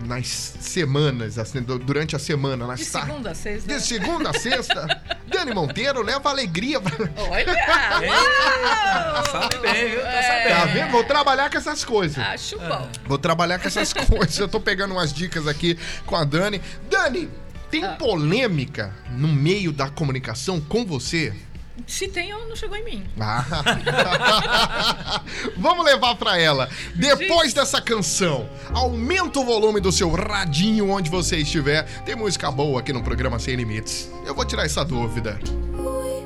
nas semanas, assim, du- durante a semana, nas De segunda a sexta. De segunda a sexta, Dani Monteiro leva alegria. pra- Olha! Sabe bem, viu? Tá É. sabendo. Tá vendo? Vou trabalhar com essas coisas. Acho bom. Vou trabalhar com essas coisas. Eu tô pegando umas dicas aqui com a Dani. Dani, tem Ah. polêmica no meio da comunicação com você? Se tem, ou não chegou em mim. Ah. Vamos levar pra ela. Depois dessa canção, aumenta o volume do seu radinho onde você estiver. Tem música boa aqui no programa Sem Limites. Eu vou tirar essa dúvida. We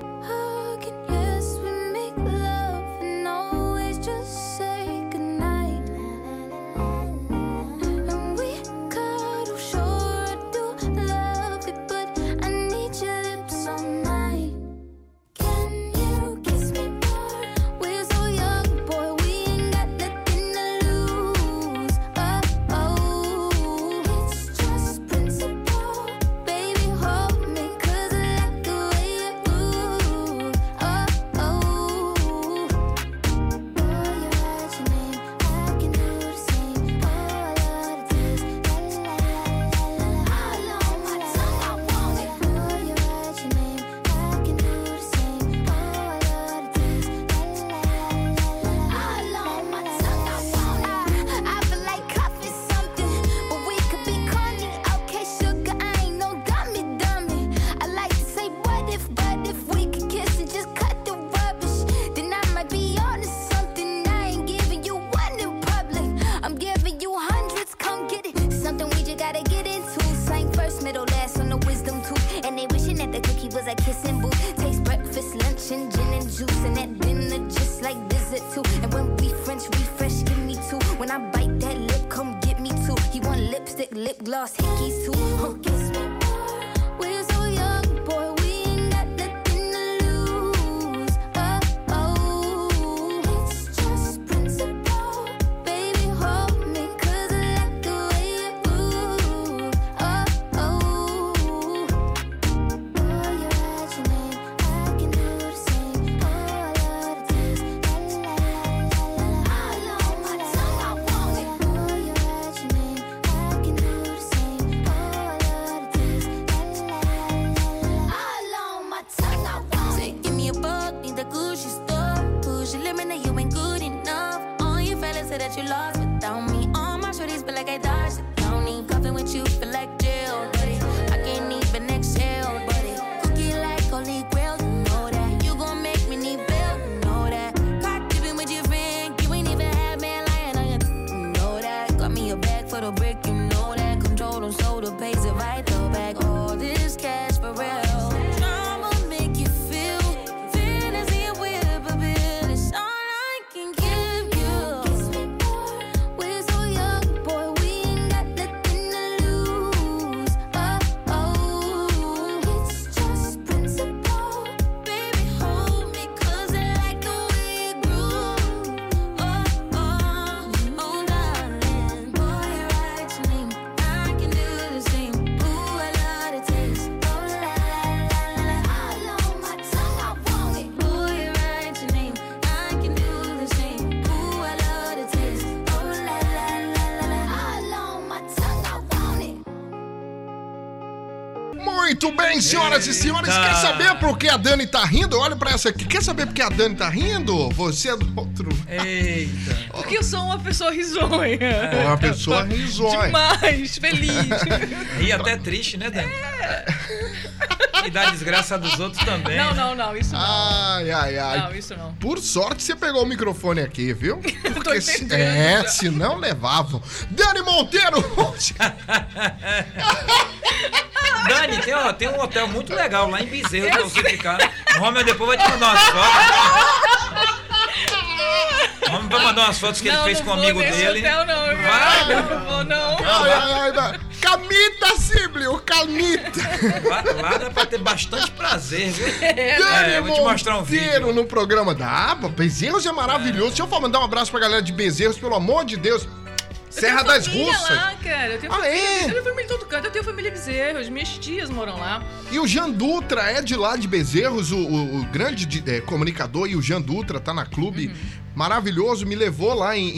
bem, senhoras e senhores. Eita. Quer saber por que a Dani tá rindo? Olha pra essa aqui. Quer saber por que a Dani tá rindo? Você é do outro. Eita. Porque eu sou uma pessoa risonha. É uma pessoa risonha. Demais, feliz. E até triste, né, Dani? E dá desgraça dos outros também. não, não, não, isso não. Ai, ai, ai. Não, isso não. Por sorte você pegou o microfone aqui, viu? Porque se, é, já. se não levavam. Dani Monteiro! Dani, tem ó, tem um hotel muito legal lá em Bezerra pra você ficar. O Romeu depois vai te mandar umas fotos. O Romeu vai mandar umas fotos que ele não, fez não com o amigo dele. Hotel, não? Vai. não vou, não. Ai, ai, ai, vai. Camita, Siblio, Camita. Lá, lá dá pra ter bastante prazer, viu? Dani É, eu vou te mostrar um vídeo. no programa da ABA. Bezerros é maravilhoso. Deixa eu mandar um abraço pra galera de Bezerros, pelo amor de Deus. Serra das Russas. lá, cara. Eu tenho Ah, família, é? eu tenho família em todo canto. Eu tenho família Bezerros. Minhas tias moram lá. E o Jean Dutra é de lá de Bezerros, o, o- o grande de- é, comunicador. E o Jean Dutra tá na clube. Maravilhoso, me levou lá em,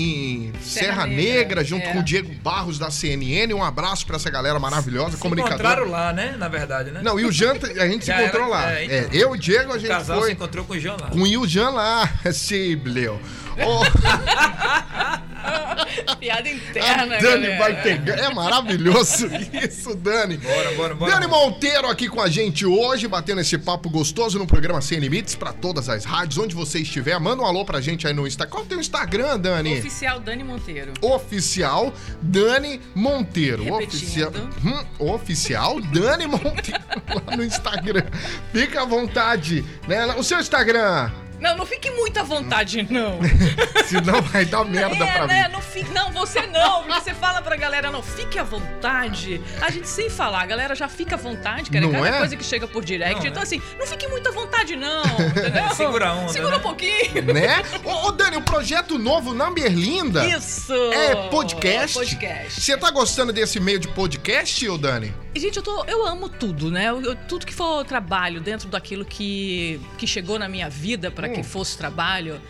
em Serra, Serra Negra, Negra, junto é. com o Diego Barros da CNN. Um abraço pra essa galera maravilhosa, Se comunicadora. encontraram lá, né? Na verdade, né? Não, e o Jean, a gente se encontrou era- lá. é, É, então. eu e o Diego, a o gente casal se foi encontrou com o João lá. com o Iljan lá, Sibleu. Ô, Piada a interna, Dani galera. vai pegar. É maravilhoso isso, Dani. Bora, bora, bora. Dani Monteiro aqui com a gente hoje, batendo esse papo gostoso no programa Sem Limites pra todas as rádios, onde você estiver. Manda um alô pra gente aí no Instagram. Qual é o teu Instagram, Dani? Oficial Dani Monteiro. Oficial Dani Monteiro. Repetindo. Oficial, Hum, oficial Dani Monteiro lá no Instagram. Fica à vontade, né? O seu Instagram, Não, não fique muito à vontade, não. senão vai dar merda é, pra né? mim. Não, fique, não, você não, você fala pra galera, não, fique à vontade. A gente sem falar, a galera já fica à vontade, cara. Não Cada é? coisa que chega por direct. Não, então, é. assim, não fique muito à vontade, não. Entendeu? Segura onda, Segura né? um pouquinho. Né? Ô, ô, Dani, o projeto novo na Berlinda Isso! é podcast. Podcast. Você tá gostando desse meio de podcast, ô Dani? E, Gente, eu, tô, eu amo tudo, né? Eu- eu- tudo que for trabalho dentro daquilo que, que chegou na minha vida para Hum. que fosse trabalho,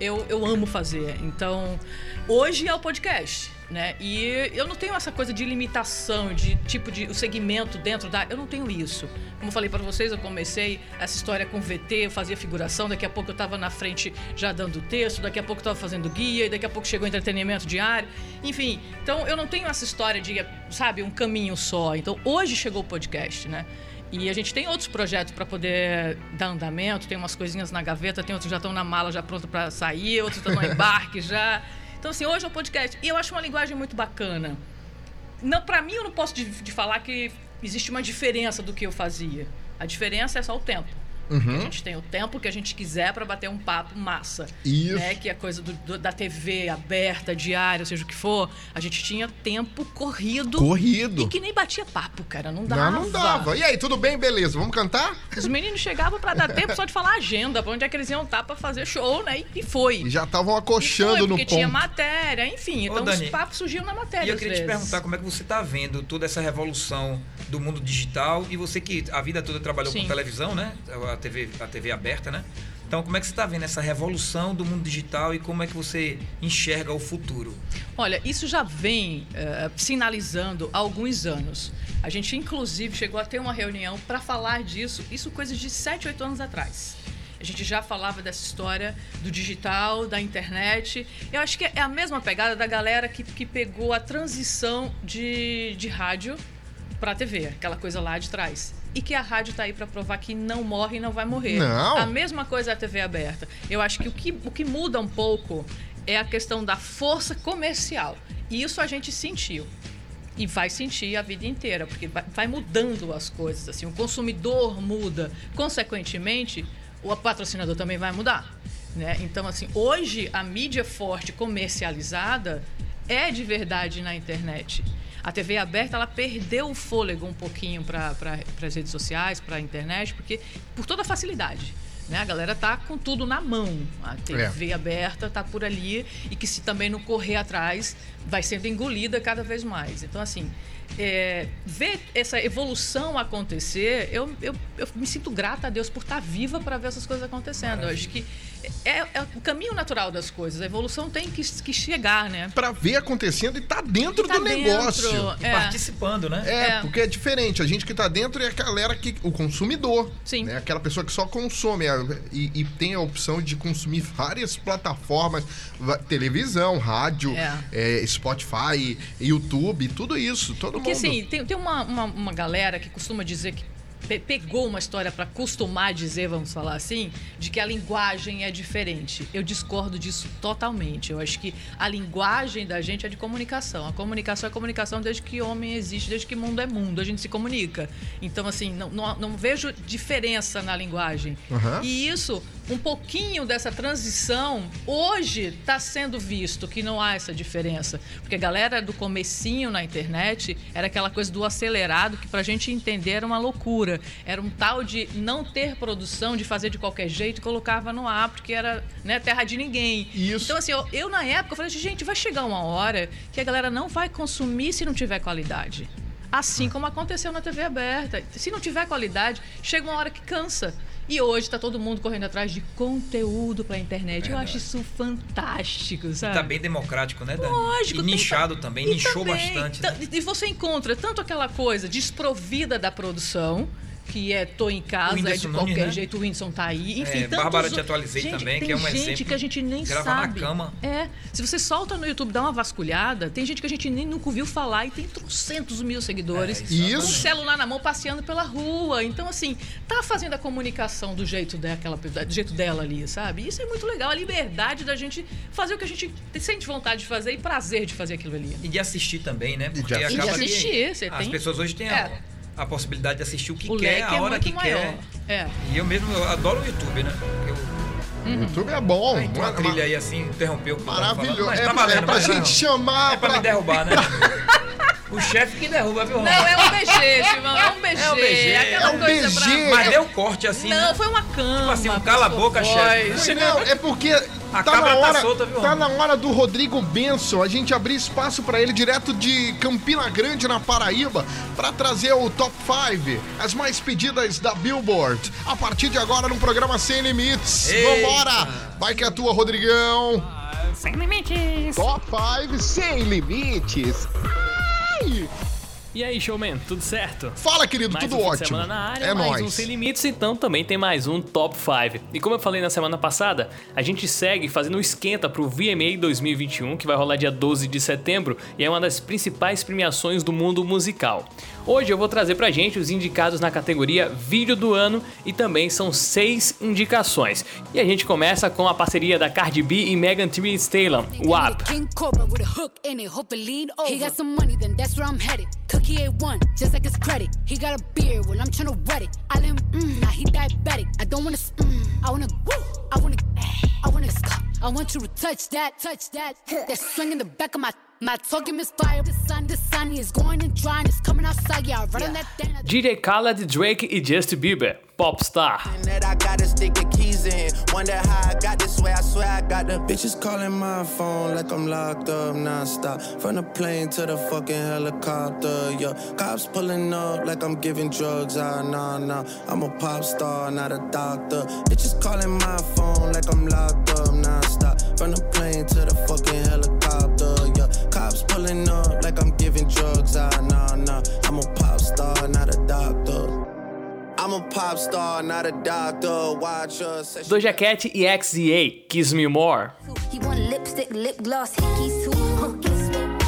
eu, eu amo fazer. Então, hoje é o podcast, né? E eu não tenho essa coisa de limitação, de tipo de o segmento dentro da. Eu não tenho isso. Como eu falei para vocês, eu comecei essa história com VT, eu fazia figuração, daqui a pouco eu tava na frente já dando texto, daqui a pouco eu tava fazendo guia, e daqui a pouco chegou entretenimento diário. Enfim, então eu não tenho essa história de, sabe, um caminho só. Então hoje chegou o podcast, né? E a gente tem outros projetos para poder dar andamento, tem umas coisinhas na gaveta, tem outros que já estão na mala já pronto para sair, outros estão no embarque já. Então assim, hoje é o podcast. E eu acho uma linguagem muito bacana. Não, para mim eu não posso de, de falar que existe uma diferença do que eu fazia. A diferença é só o tempo. Que a gente tem o tempo que a gente quiser para bater um papo massa. Isso. Né? Que é coisa do- do- da TV aberta, diária, seja o que for. A gente tinha tempo corrido. Corrido. E que nem batia papo, cara. Não dava. Não, não dava. E aí, tudo bem? Beleza, vamos cantar? Os meninos chegavam pra dar tempo só de falar agenda, pra onde é que eles iam estar pra fazer show, né? E, e foi. E já estavam E acochando foi, no porque tinha ponto. matéria, enfim. Ô, Então Dani, os papos surgiam na matéria. E eu queria te vezes. perguntar como é que você está vendo toda essa revolução do mundo digital e você que a vida toda trabalhou Sim. com televisão, né? TV, a TV aberta, né? Então, como é que você está vendo essa revolução do mundo digital e como é que você enxerga o futuro? Olha, isso já vem eh, sinalizando há alguns anos. A gente, inclusive, chegou a ter uma reunião para falar disso, isso coisas de 7, 8 anos atrás. A gente já falava dessa história do digital, da internet. Eu acho que é a mesma pegada da galera que, que pegou a transição de, de rádio para TV, aquela coisa lá de trás. E que a rádio está aí para provar que não morre e não vai morrer. Não. A mesma coisa é a TV aberta. Eu acho que o que, o que muda um pouco é a questão da força comercial. E isso a gente sentiu. E vai sentir a vida inteira, porque vai, vai mudando as coisas. Assim, o consumidor muda. Consequentemente, o patrocinador também vai mudar. Né? Então, assim, hoje a mídia forte comercializada é de verdade na internet. A TV aberta ela perdeu o fôlego um pouquinho para pra, as redes sociais, para a internet, porque por toda a facilidade. Né? A galera tá com tudo na mão. A TV aberta tá por ali e que se também não correr atrás, vai sendo engolida cada vez mais. Então, assim, é, ver essa evolução acontecer, eu, eu, eu me sinto grata a Deus por estar viva para ver essas coisas acontecendo. Eu acho que é, é o caminho natural das coisas. A evolução tem que, que chegar, né? Pra ver acontecendo e tá dentro Tá do dentro, negócio. É. Participando, né? É, É. porque é diferente. A gente que tá dentro é a galera que. O consumidor. Sim. Né? Aquela pessoa que só consome é, e, e tem a opção de consumir várias plataformas: televisão, rádio, É. é, Spotify, YouTube, tudo isso. Todo Porque mundo. assim, tem, tem uma, uma, uma galera que costuma dizer que pe- pegou uma história para costumar dizer, vamos falar assim, de que a linguagem é diferente. Eu discordo disso totalmente. Eu acho que a linguagem da gente é de comunicação. A comunicação é comunicação desde que homem existe, desde que mundo é mundo. A gente se comunica. Então, assim, não, não, não vejo diferença na linguagem. Aham. E isso, um pouquinho dessa transição, hoje está sendo visto que não há essa diferença. Porque a galera do comecinho na internet era aquela coisa do acelerado, que pra gente entender era uma loucura. Era um tal de não ter produção, de fazer de qualquer jeito e colocava no ar, porque era né, terra de ninguém. Isso. Então, assim, eu, eu, na época eu falei assim, gente, vai chegar uma hora que a galera não vai consumir se não tiver qualidade. Assim como aconteceu na TV aberta. Se não tiver qualidade, chega uma hora que cansa. E hoje está todo mundo correndo atrás de conteúdo para a internet. Eu acho isso fantástico, sabe? Tá bem democrático, né, Dani? Lógico, E nichado ta- também, e nichou também, bastante. ta- né? E você encontra tanto aquela coisa desprovida da produção, que é tô em casa, é de qualquer Nunes, né? jeito, o Whindersson tá aí. Enfim, É, Bárbara Te Atualizei Gente, também, que tem é um gente exemplo que a gente nem grava na sabe. cama. É, se você solta no YouTube, dá uma vasculhada, tem gente que a gente nem nunca ouviu falar e tem trocentos mil seguidores. É, Isso. Com o celular na mão, passeando pela rua. Então, assim, tá fazendo a comunicação do jeito, daquela, do jeito dela ali, sabe? Isso é muito legal. A liberdade da gente fazer o que a gente sente vontade de fazer e prazer de fazer aquilo ali. E de assistir também, né? de Porque assistir. acaba E de que assistir, você as tem- pessoas hoje têm É. a, a possibilidade de assistir o que o quer, a é hora muito que maior. quer. É. E eu mesmo eu adoro o YouTube, né? Eu, Uhum. YouTube é bom. Ah, então uma Mas- trilha aí assim, interrompeu o que Maravilhoso. falando, mas É, tá pra- é valendo, pra mas gente não. chamar. É pra me derrubar, né? o chefe que derruba, viu, Não, é um BG, Simão, é um BG. É um BG, aquela é um coisa BG. Mas Pra... deu corte assim, Não, né? foi uma cama. Tipo assim, um cala a boca, chefe. Não, é porque A tá cabra na tá hora, solta, viu, tá na hora do Rodrigo Benson, a gente abrir espaço pra ele direto de Campina Grande, na Paraíba, pra trazer o Top 5, as mais pedidas da Billboard. A partir de agora no programa Sem Limites. Eita. Vambora! Vai que é tua, Rodrigão. Sem limites. Top 5 Sem Limites. Ai! E aí, showman, tudo certo? Fala, querido, Mais tudo um ótimo. semana na área, é mais nóis. um Sem Limites, então também tem mais um Top 5. E como eu falei na semana passada, a gente segue fazendo um esquenta pro VMA 2021, que vai rolar dia 12 de setembro, e é uma das principais premiações do mundo musical. Hoje eu vou trazer pra gente os indicados na categoria Vídeo do Ano e também são seis indicações. E a gente começa com a parceria da Cardi B e Megan Thee Stallion, WAP. King Cobra with a hook in it, hope it lean over. He got some money, then that's where I'm headed. Cookie A1, just like his credit. He got a beard, well, I'm tryna wet it. I let him, mm, now he diabetic. I don't wanna, s- mm, I wanna, woo, I wanna, I wanna, sc- I want you to touch that, touch that. That swing in the back of my, my talking misfire. The sun, the sun is going and drying, it's coming outside, yeah, I run on that thing. DJ Khaled, Drake e Justin Bieber, Popstar. that I got to stick the keys in. Wonder how I got this way. I swear I got the bitches calling my phone like I'm locked up nonstop. From the plane to the fucking helicopter. Yeah, cops pulling up like I'm giving drugs. Ah, nah, nah. I'm a pop star, not a doctor. Bitches calling my phone like I'm locked up nonstop. From the plane to the fucking helicopter. Doja Cat e XZA, Kiss Me More. He want lipstick, lip gloss, hickeys too. Huh. Kiss me more.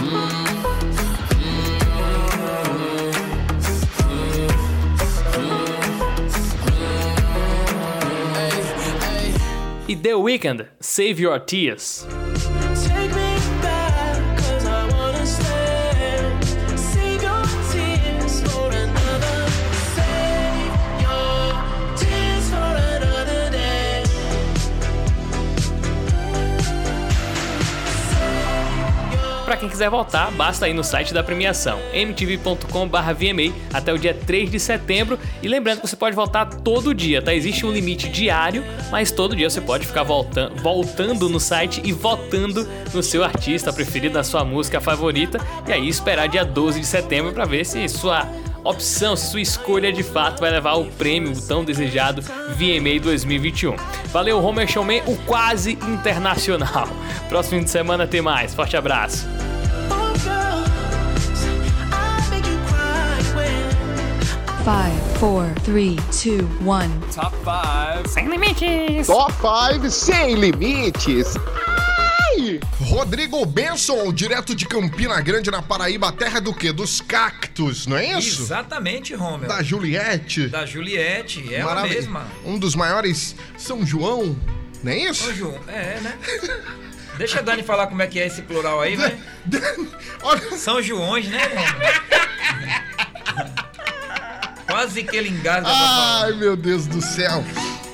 Mm, mm, hey, hey. E The Weeknd, Save Your Tears. Quiser voltar, basta ir no site da premiação, mtv.com/vma até o dia 3 de setembro. E lembrando que você pode voltar todo dia, tá? Existe um limite diário, mas todo dia você pode ficar voltando, voltando no site e votando no seu artista preferido, na sua música favorita, e aí esperar dia 12 de setembro pra ver se sua opção, se sua escolha de fato vai levar o prêmio tão desejado VMA 2021. Valeu, Homer Showman, o quase internacional. Próximo fim de semana tem mais. Forte abraço. Five, four, three, two, one. Top 5. Sem limites. Top 5 sem limites. Ai! Rodrigo Benson, direto de Campina Grande, na Paraíba, terra do quê? Dos cactos, não é isso? Exatamente, Romeu. Da Juliette. Da Juliette, ela Maravilha. mesma. Um dos maiores São João, não é isso? Ô, João, é, né? Deixa a Dani falar como é que é esse plural aí, vai. Olha, São Joões, né? Quase que ele engasga pra falar. Ai, meu Deus do céu.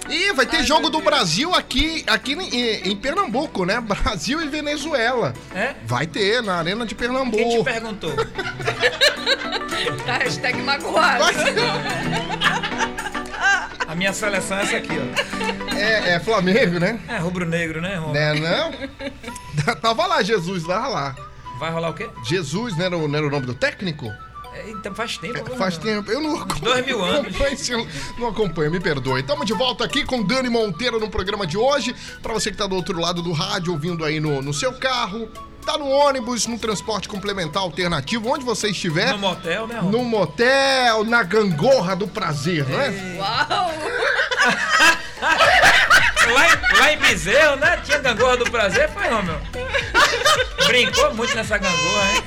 E vai ter jogo do Brasil aqui, aqui em, em Pernambuco, né? Brasil e Venezuela. É? Vai ter na Arena de Quem te Pernambuco. perguntou? Tá, hashtag magoado. A minha seleção é essa aqui, ó. É, é Flamengo, né? É rubro-negro, né, Romeu? Né, não? Tava lá Jesus, tava lá. Vai rolar o quê? Jesus, não era, o- não era o nome do técnico? É, então faz tempo. Romeu. Faz tempo. Eu não acompanho. dois mil anos. acompanho não acompanho, me perdoe. Estamos de volta aqui com Dani Monteiro no programa de hoje. Pra você que tá do outro lado do rádio, ouvindo aí no, no seu carro, tá no ônibus, no transporte complementar alternativo, onde você estiver. No motel, né? No motel, na gangorra do prazer, não é? Uau! Lá em, lá em Bezerro, né? Tinha gangorra do prazer, foi, Romeu? Brincou muito nessa gangorra, hein?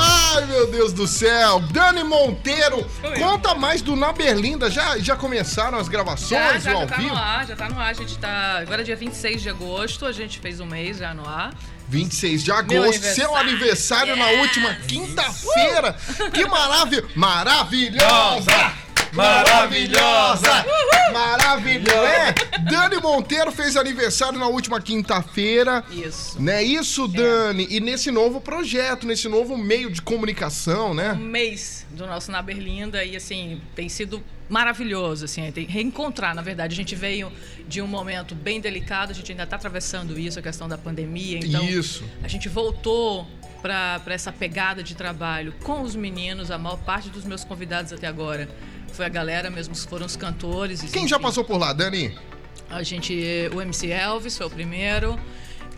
Ai, meu Deus do céu. Dani Monteiro, conta mais do Na Berlinda. Já, já começaram as Já, gravações, já, ao já tá vivo? no ar, já tá no ar. A gente tá. Agora é dia 26 de agosto, a gente fez um mês já no ar. 26 de agosto, seu aniversário na última quinta-feira. Que maravilha! Maravilhosa! Maravilhosa! Maravilhosa! É, Dani Monteiro fez aniversário na última quinta-feira. Isso. Né? Isso, Dani. E nesse novo projeto, nesse novo meio de comunicação, Um né? mês do nosso Na Berlinda e assim, tem sido maravilhoso, assim, tem reencontrar, na verdade, a gente veio de um momento bem delicado, a gente ainda está atravessando isso, a questão da pandemia, então Isso. a gente voltou para essa pegada de trabalho com os meninos, a maior parte dos meus convidados até agora foi a galera mesmo, foram os cantores. Quem enfim. já passou por lá, Dani? A gente, o MC Elvis foi o primeiro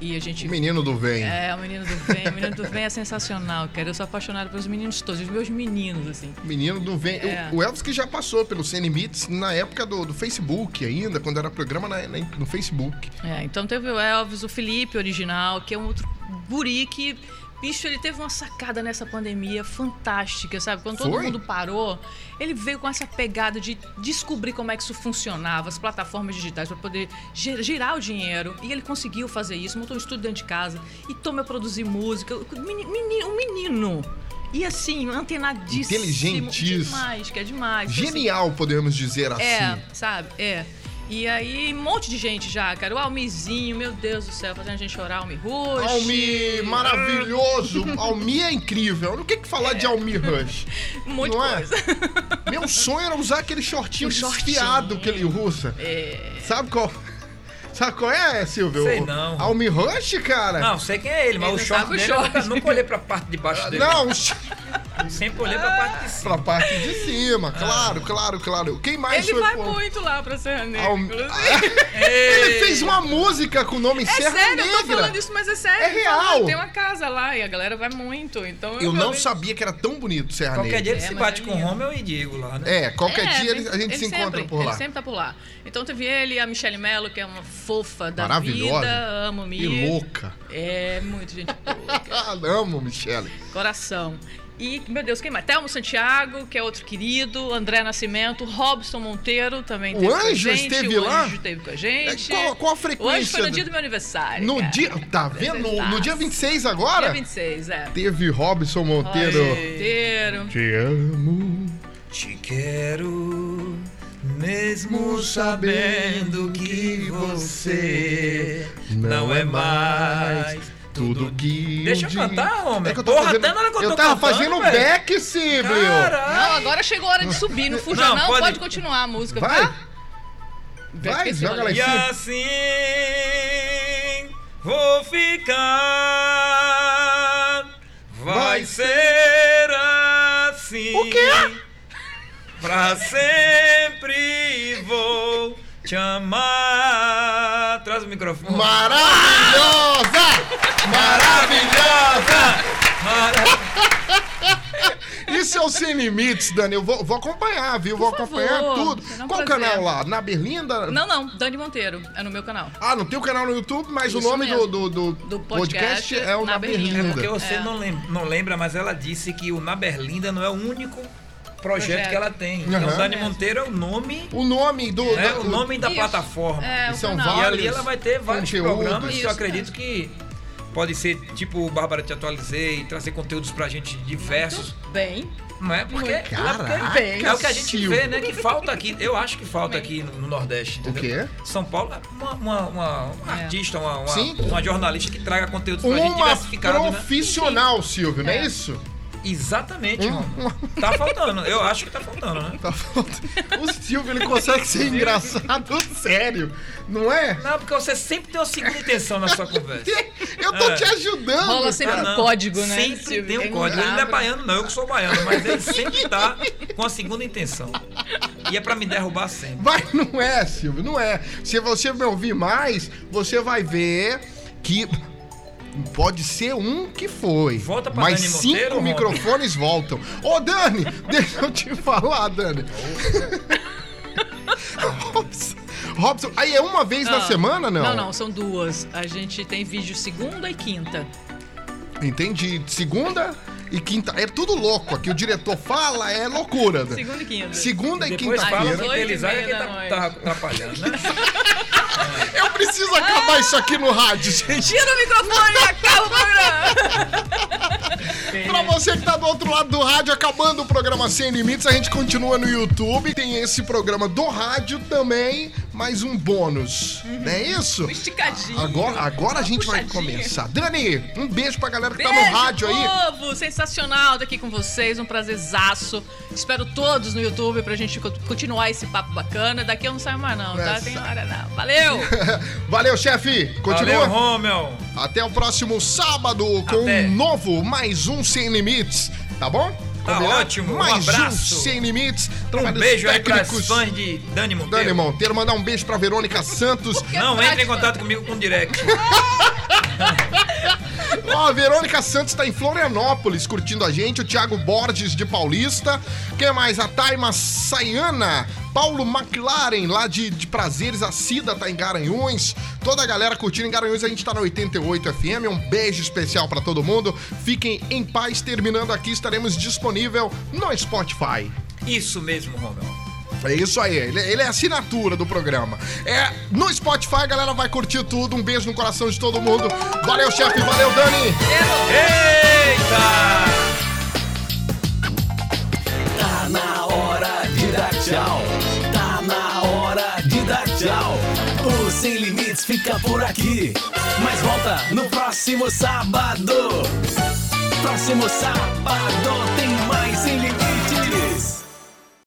e a gente O menino do Vem. é, o menino do Vem, o menino do Vem é sensacional, cara. Eu sou apaixonada pelos meninos todos, os meus meninos, assim. Menino do Vem. É. O, o Elvis que já passou pelo Sem Limites na época do, do Facebook ainda, quando era programa na- na- no Facebook. É, então teve o Elvis, o Felipe original, que é um outro guri que. Bicho, ele teve uma sacada nessa pandemia fantástica, sabe? Quando todo Foi? mundo parou, ele veio com essa pegada de descobrir como é que isso funcionava, as plataformas digitais, para poder gi- girar o dinheiro. E ele conseguiu fazer isso, montou um estúdio dentro de casa e toma a produzir música. Um menino. E assim, antenadíssimo. Inteligentíssimo. Demais, que é demais. Assim, Genial, podemos dizer assim. é, sabe? É. E aí, um monte de gente já, cara. O Almizinho, meu Deus do céu, fazendo a gente chorar, Almi Rush. Almi, maravilhoso. Almi é incrível. O que, que falar de Almi Rush? Muita não é? coisa. Meu sonho era usar aquele shortinho O shortinho. desfiado que ele usa. É. Sabe qual? Sabe qual é, Silvio? Sei O- não. Almi Rush, cara? Não, sei quem é ele, mas Ele o não short o dele, eu short. nunca, nunca olhei pra parte de baixo dele. Não, Sempre olhei pra parte de cima. pra parte de cima. Claro, claro, claro. Quem mais Ele foi vai por- muito lá pra Serra Negra. Inclusive. Ele fez uma música com o nome É Serra sério, eu tô Negra. falando isso, mas é sério. É eu tô falando, real. Tem uma casa lá e a galera vai muito. Então Eu não sabia que era tão bonito Serra Qualquer Negra. dia ele É, se mas bate é com o lindo. Romeu e Diego lá, né? É, qualquer É, dia ele- a gente ele se sempre- encontra por lá. Ele sempre tá por lá. Então teve ele e a Michelle Mello, que é uma fofa da Maravilhosa. vida. Amo E Mi. louca. É, muito gente boa. Ah, amo, Michele. Coração. E, meu Deus, quem mais? Telmo Santiago, que é outro querido, André Nascimento, Robson Monteiro também O teve com a Anjo gente. esteve o lá? Anjo esteve com a gente. É, qual- qual a O frequência Anjo foi no dia do meu aniversário. No cara. dia. Tá vendo? No, no dia 26 agora? Dia 26, é. Teve Robson Monteiro. Monteiro. Te amo. Te quero, mesmo sabendo que você não é mais Tudo que. Deixa eu cantar, homem. É que eu tô Porra, fazendo. até na hora que eu tô tava cantando, fazendo velho. back, Siblio. Não, agora chegou a hora de subir. Não fuja, Não, não. pode- Pode... continuar a música. Vai. Tá? Vai, joga lá em E cima. assim vou ficar. Vai, Vai ser assim. O quê? Pra sempre vou te amar. Traz o microfone. Maravilhosa! Maravilhosa! Isso é o Sem Limites, Dani. Eu vou, vou acompanhar, viu? Vou Por acompanhar favor, tudo. será um Qual prazer. canal lá? Na Berlinda? Não, não. Dani Monteiro. É no meu canal. Ah, no teu canal no YouTube, mas o Isso nome do, do, do Do podcast, podcast é o Na, Na Berlinda. Berlinda. É porque você É. não, lem- não lembra, mas ela disse que o Na Berlinda não é o único projeto, Projeto. que ela tem. Então, Aham. Dani Monteiro é o nome, O nome do. né, do- o nome da Isso. plataforma. É, o são canal. E vários ali ela vai ter vários conteúdos. programas que eu Isso, acredito que pode ser tipo Bárbara Te Atualizei, trazer conteúdos pra gente diversos. Bem. Não é? Porque, é, Caraca, é o que a gente vê, né? Que falta aqui. Eu acho que falta aqui no, no Nordeste. O Entendeu? quê? São Paulo é uma, uma, uma- uma É. artista, uma, uma, uma jornalista que traga conteúdos pra gente Uma diversificado, né? profissional, Silvio, não é isso? Exatamente, Um- mano. Tá faltando. Eu acho que tá faltando, né? Tá faltando. O Silvio, ele consegue ser engraçado sério, não é? Não, porque você sempre tem uma segunda intenção na sua conversa. Eu tô É. te ajudando. Rola sempre cara. um código, né? Sempre Silvio? tem um código. Ele não é baiano, não. Eu que sou baiano. Mas ele sempre tá com a segunda intenção. E é pra me derrubar sempre. Vai, não é, Silvio, não é. Se você me ouvir mais, você vai ver que pode ser um que foi. Volta pra mas Dani cinco Monteiro, microfones voltam. Ô, Dani, deixa eu te falar, Dani. Robson, Robson, aí é uma vez na Ah, semana, não? Não, não, são duas. A gente tem vídeo segunda e quinta. Entendi. Segunda e quinta. É tudo louco aqui. O diretor fala, é loucura. Dani. Segunda e quinta. Segunda e Depois fala quinta-feira. que Oito e Elisaga que meia da tá, tá atrapalhando, né? Eu preciso acabar isso aqui no rádio, gente. Tira o microfone e acaba o programa. Pra você que tá do outro lado do rádio, acabando o programa Sem Limites, a gente continua no YouTube. Tem esse programa do rádio também, mais um bônus. Não é isso? Um Esticadinho. Agora, agora a gente vai Puxadinho. começar. Dani, um beijo pra galera que tá Beijo, no rádio aí. povo! Sensacional estar aqui com vocês, um prazerzaço. Espero todos no YouTube pra gente co- continuar esse papo bacana. Daqui eu não saio mais não, tá? Essa. Tem hora não. Valeu! Valeu, chefe. Continua. Valeu, Romel. Até o próximo sábado com Até. um novo, mais um Sem Limites. Tá bom? Tá Combinado? ótimo, um Mais abraço. Sem Limites. Um beijo aí pras técnicos. fãs de Dani Monteiro. Dani Monteiro, mandar um beijo pra Verônica Santos. Não entre em contato comigo com direct. Ó, a Verônica Santos tá em Florianópolis curtindo a gente. O Thiago Borges de Paulista. Quem mais? A Taima Sayana. Paulo McLaren, lá de, de Prazeres. A Cida tá em Garanhuns. Toda a galera curtindo em Garanhuns. A gente tá na 88 FM. Um beijo especial pra todo mundo. Fiquem em paz. Terminando aqui, estaremos disponível no Spotify. Isso mesmo, É isso aí, ele, ele é a assinatura do programa. É, no Spotify a galera vai curtir tudo. Um beijo no coração de todo mundo. Valeu, chefe, valeu, Dani. Eita! Tá na hora de dar tchau. Tá na hora de dar tchau. O Sem Limites fica por aqui. Mas volta no próximo sábado. Próximo sábado tem mais Sem Limites.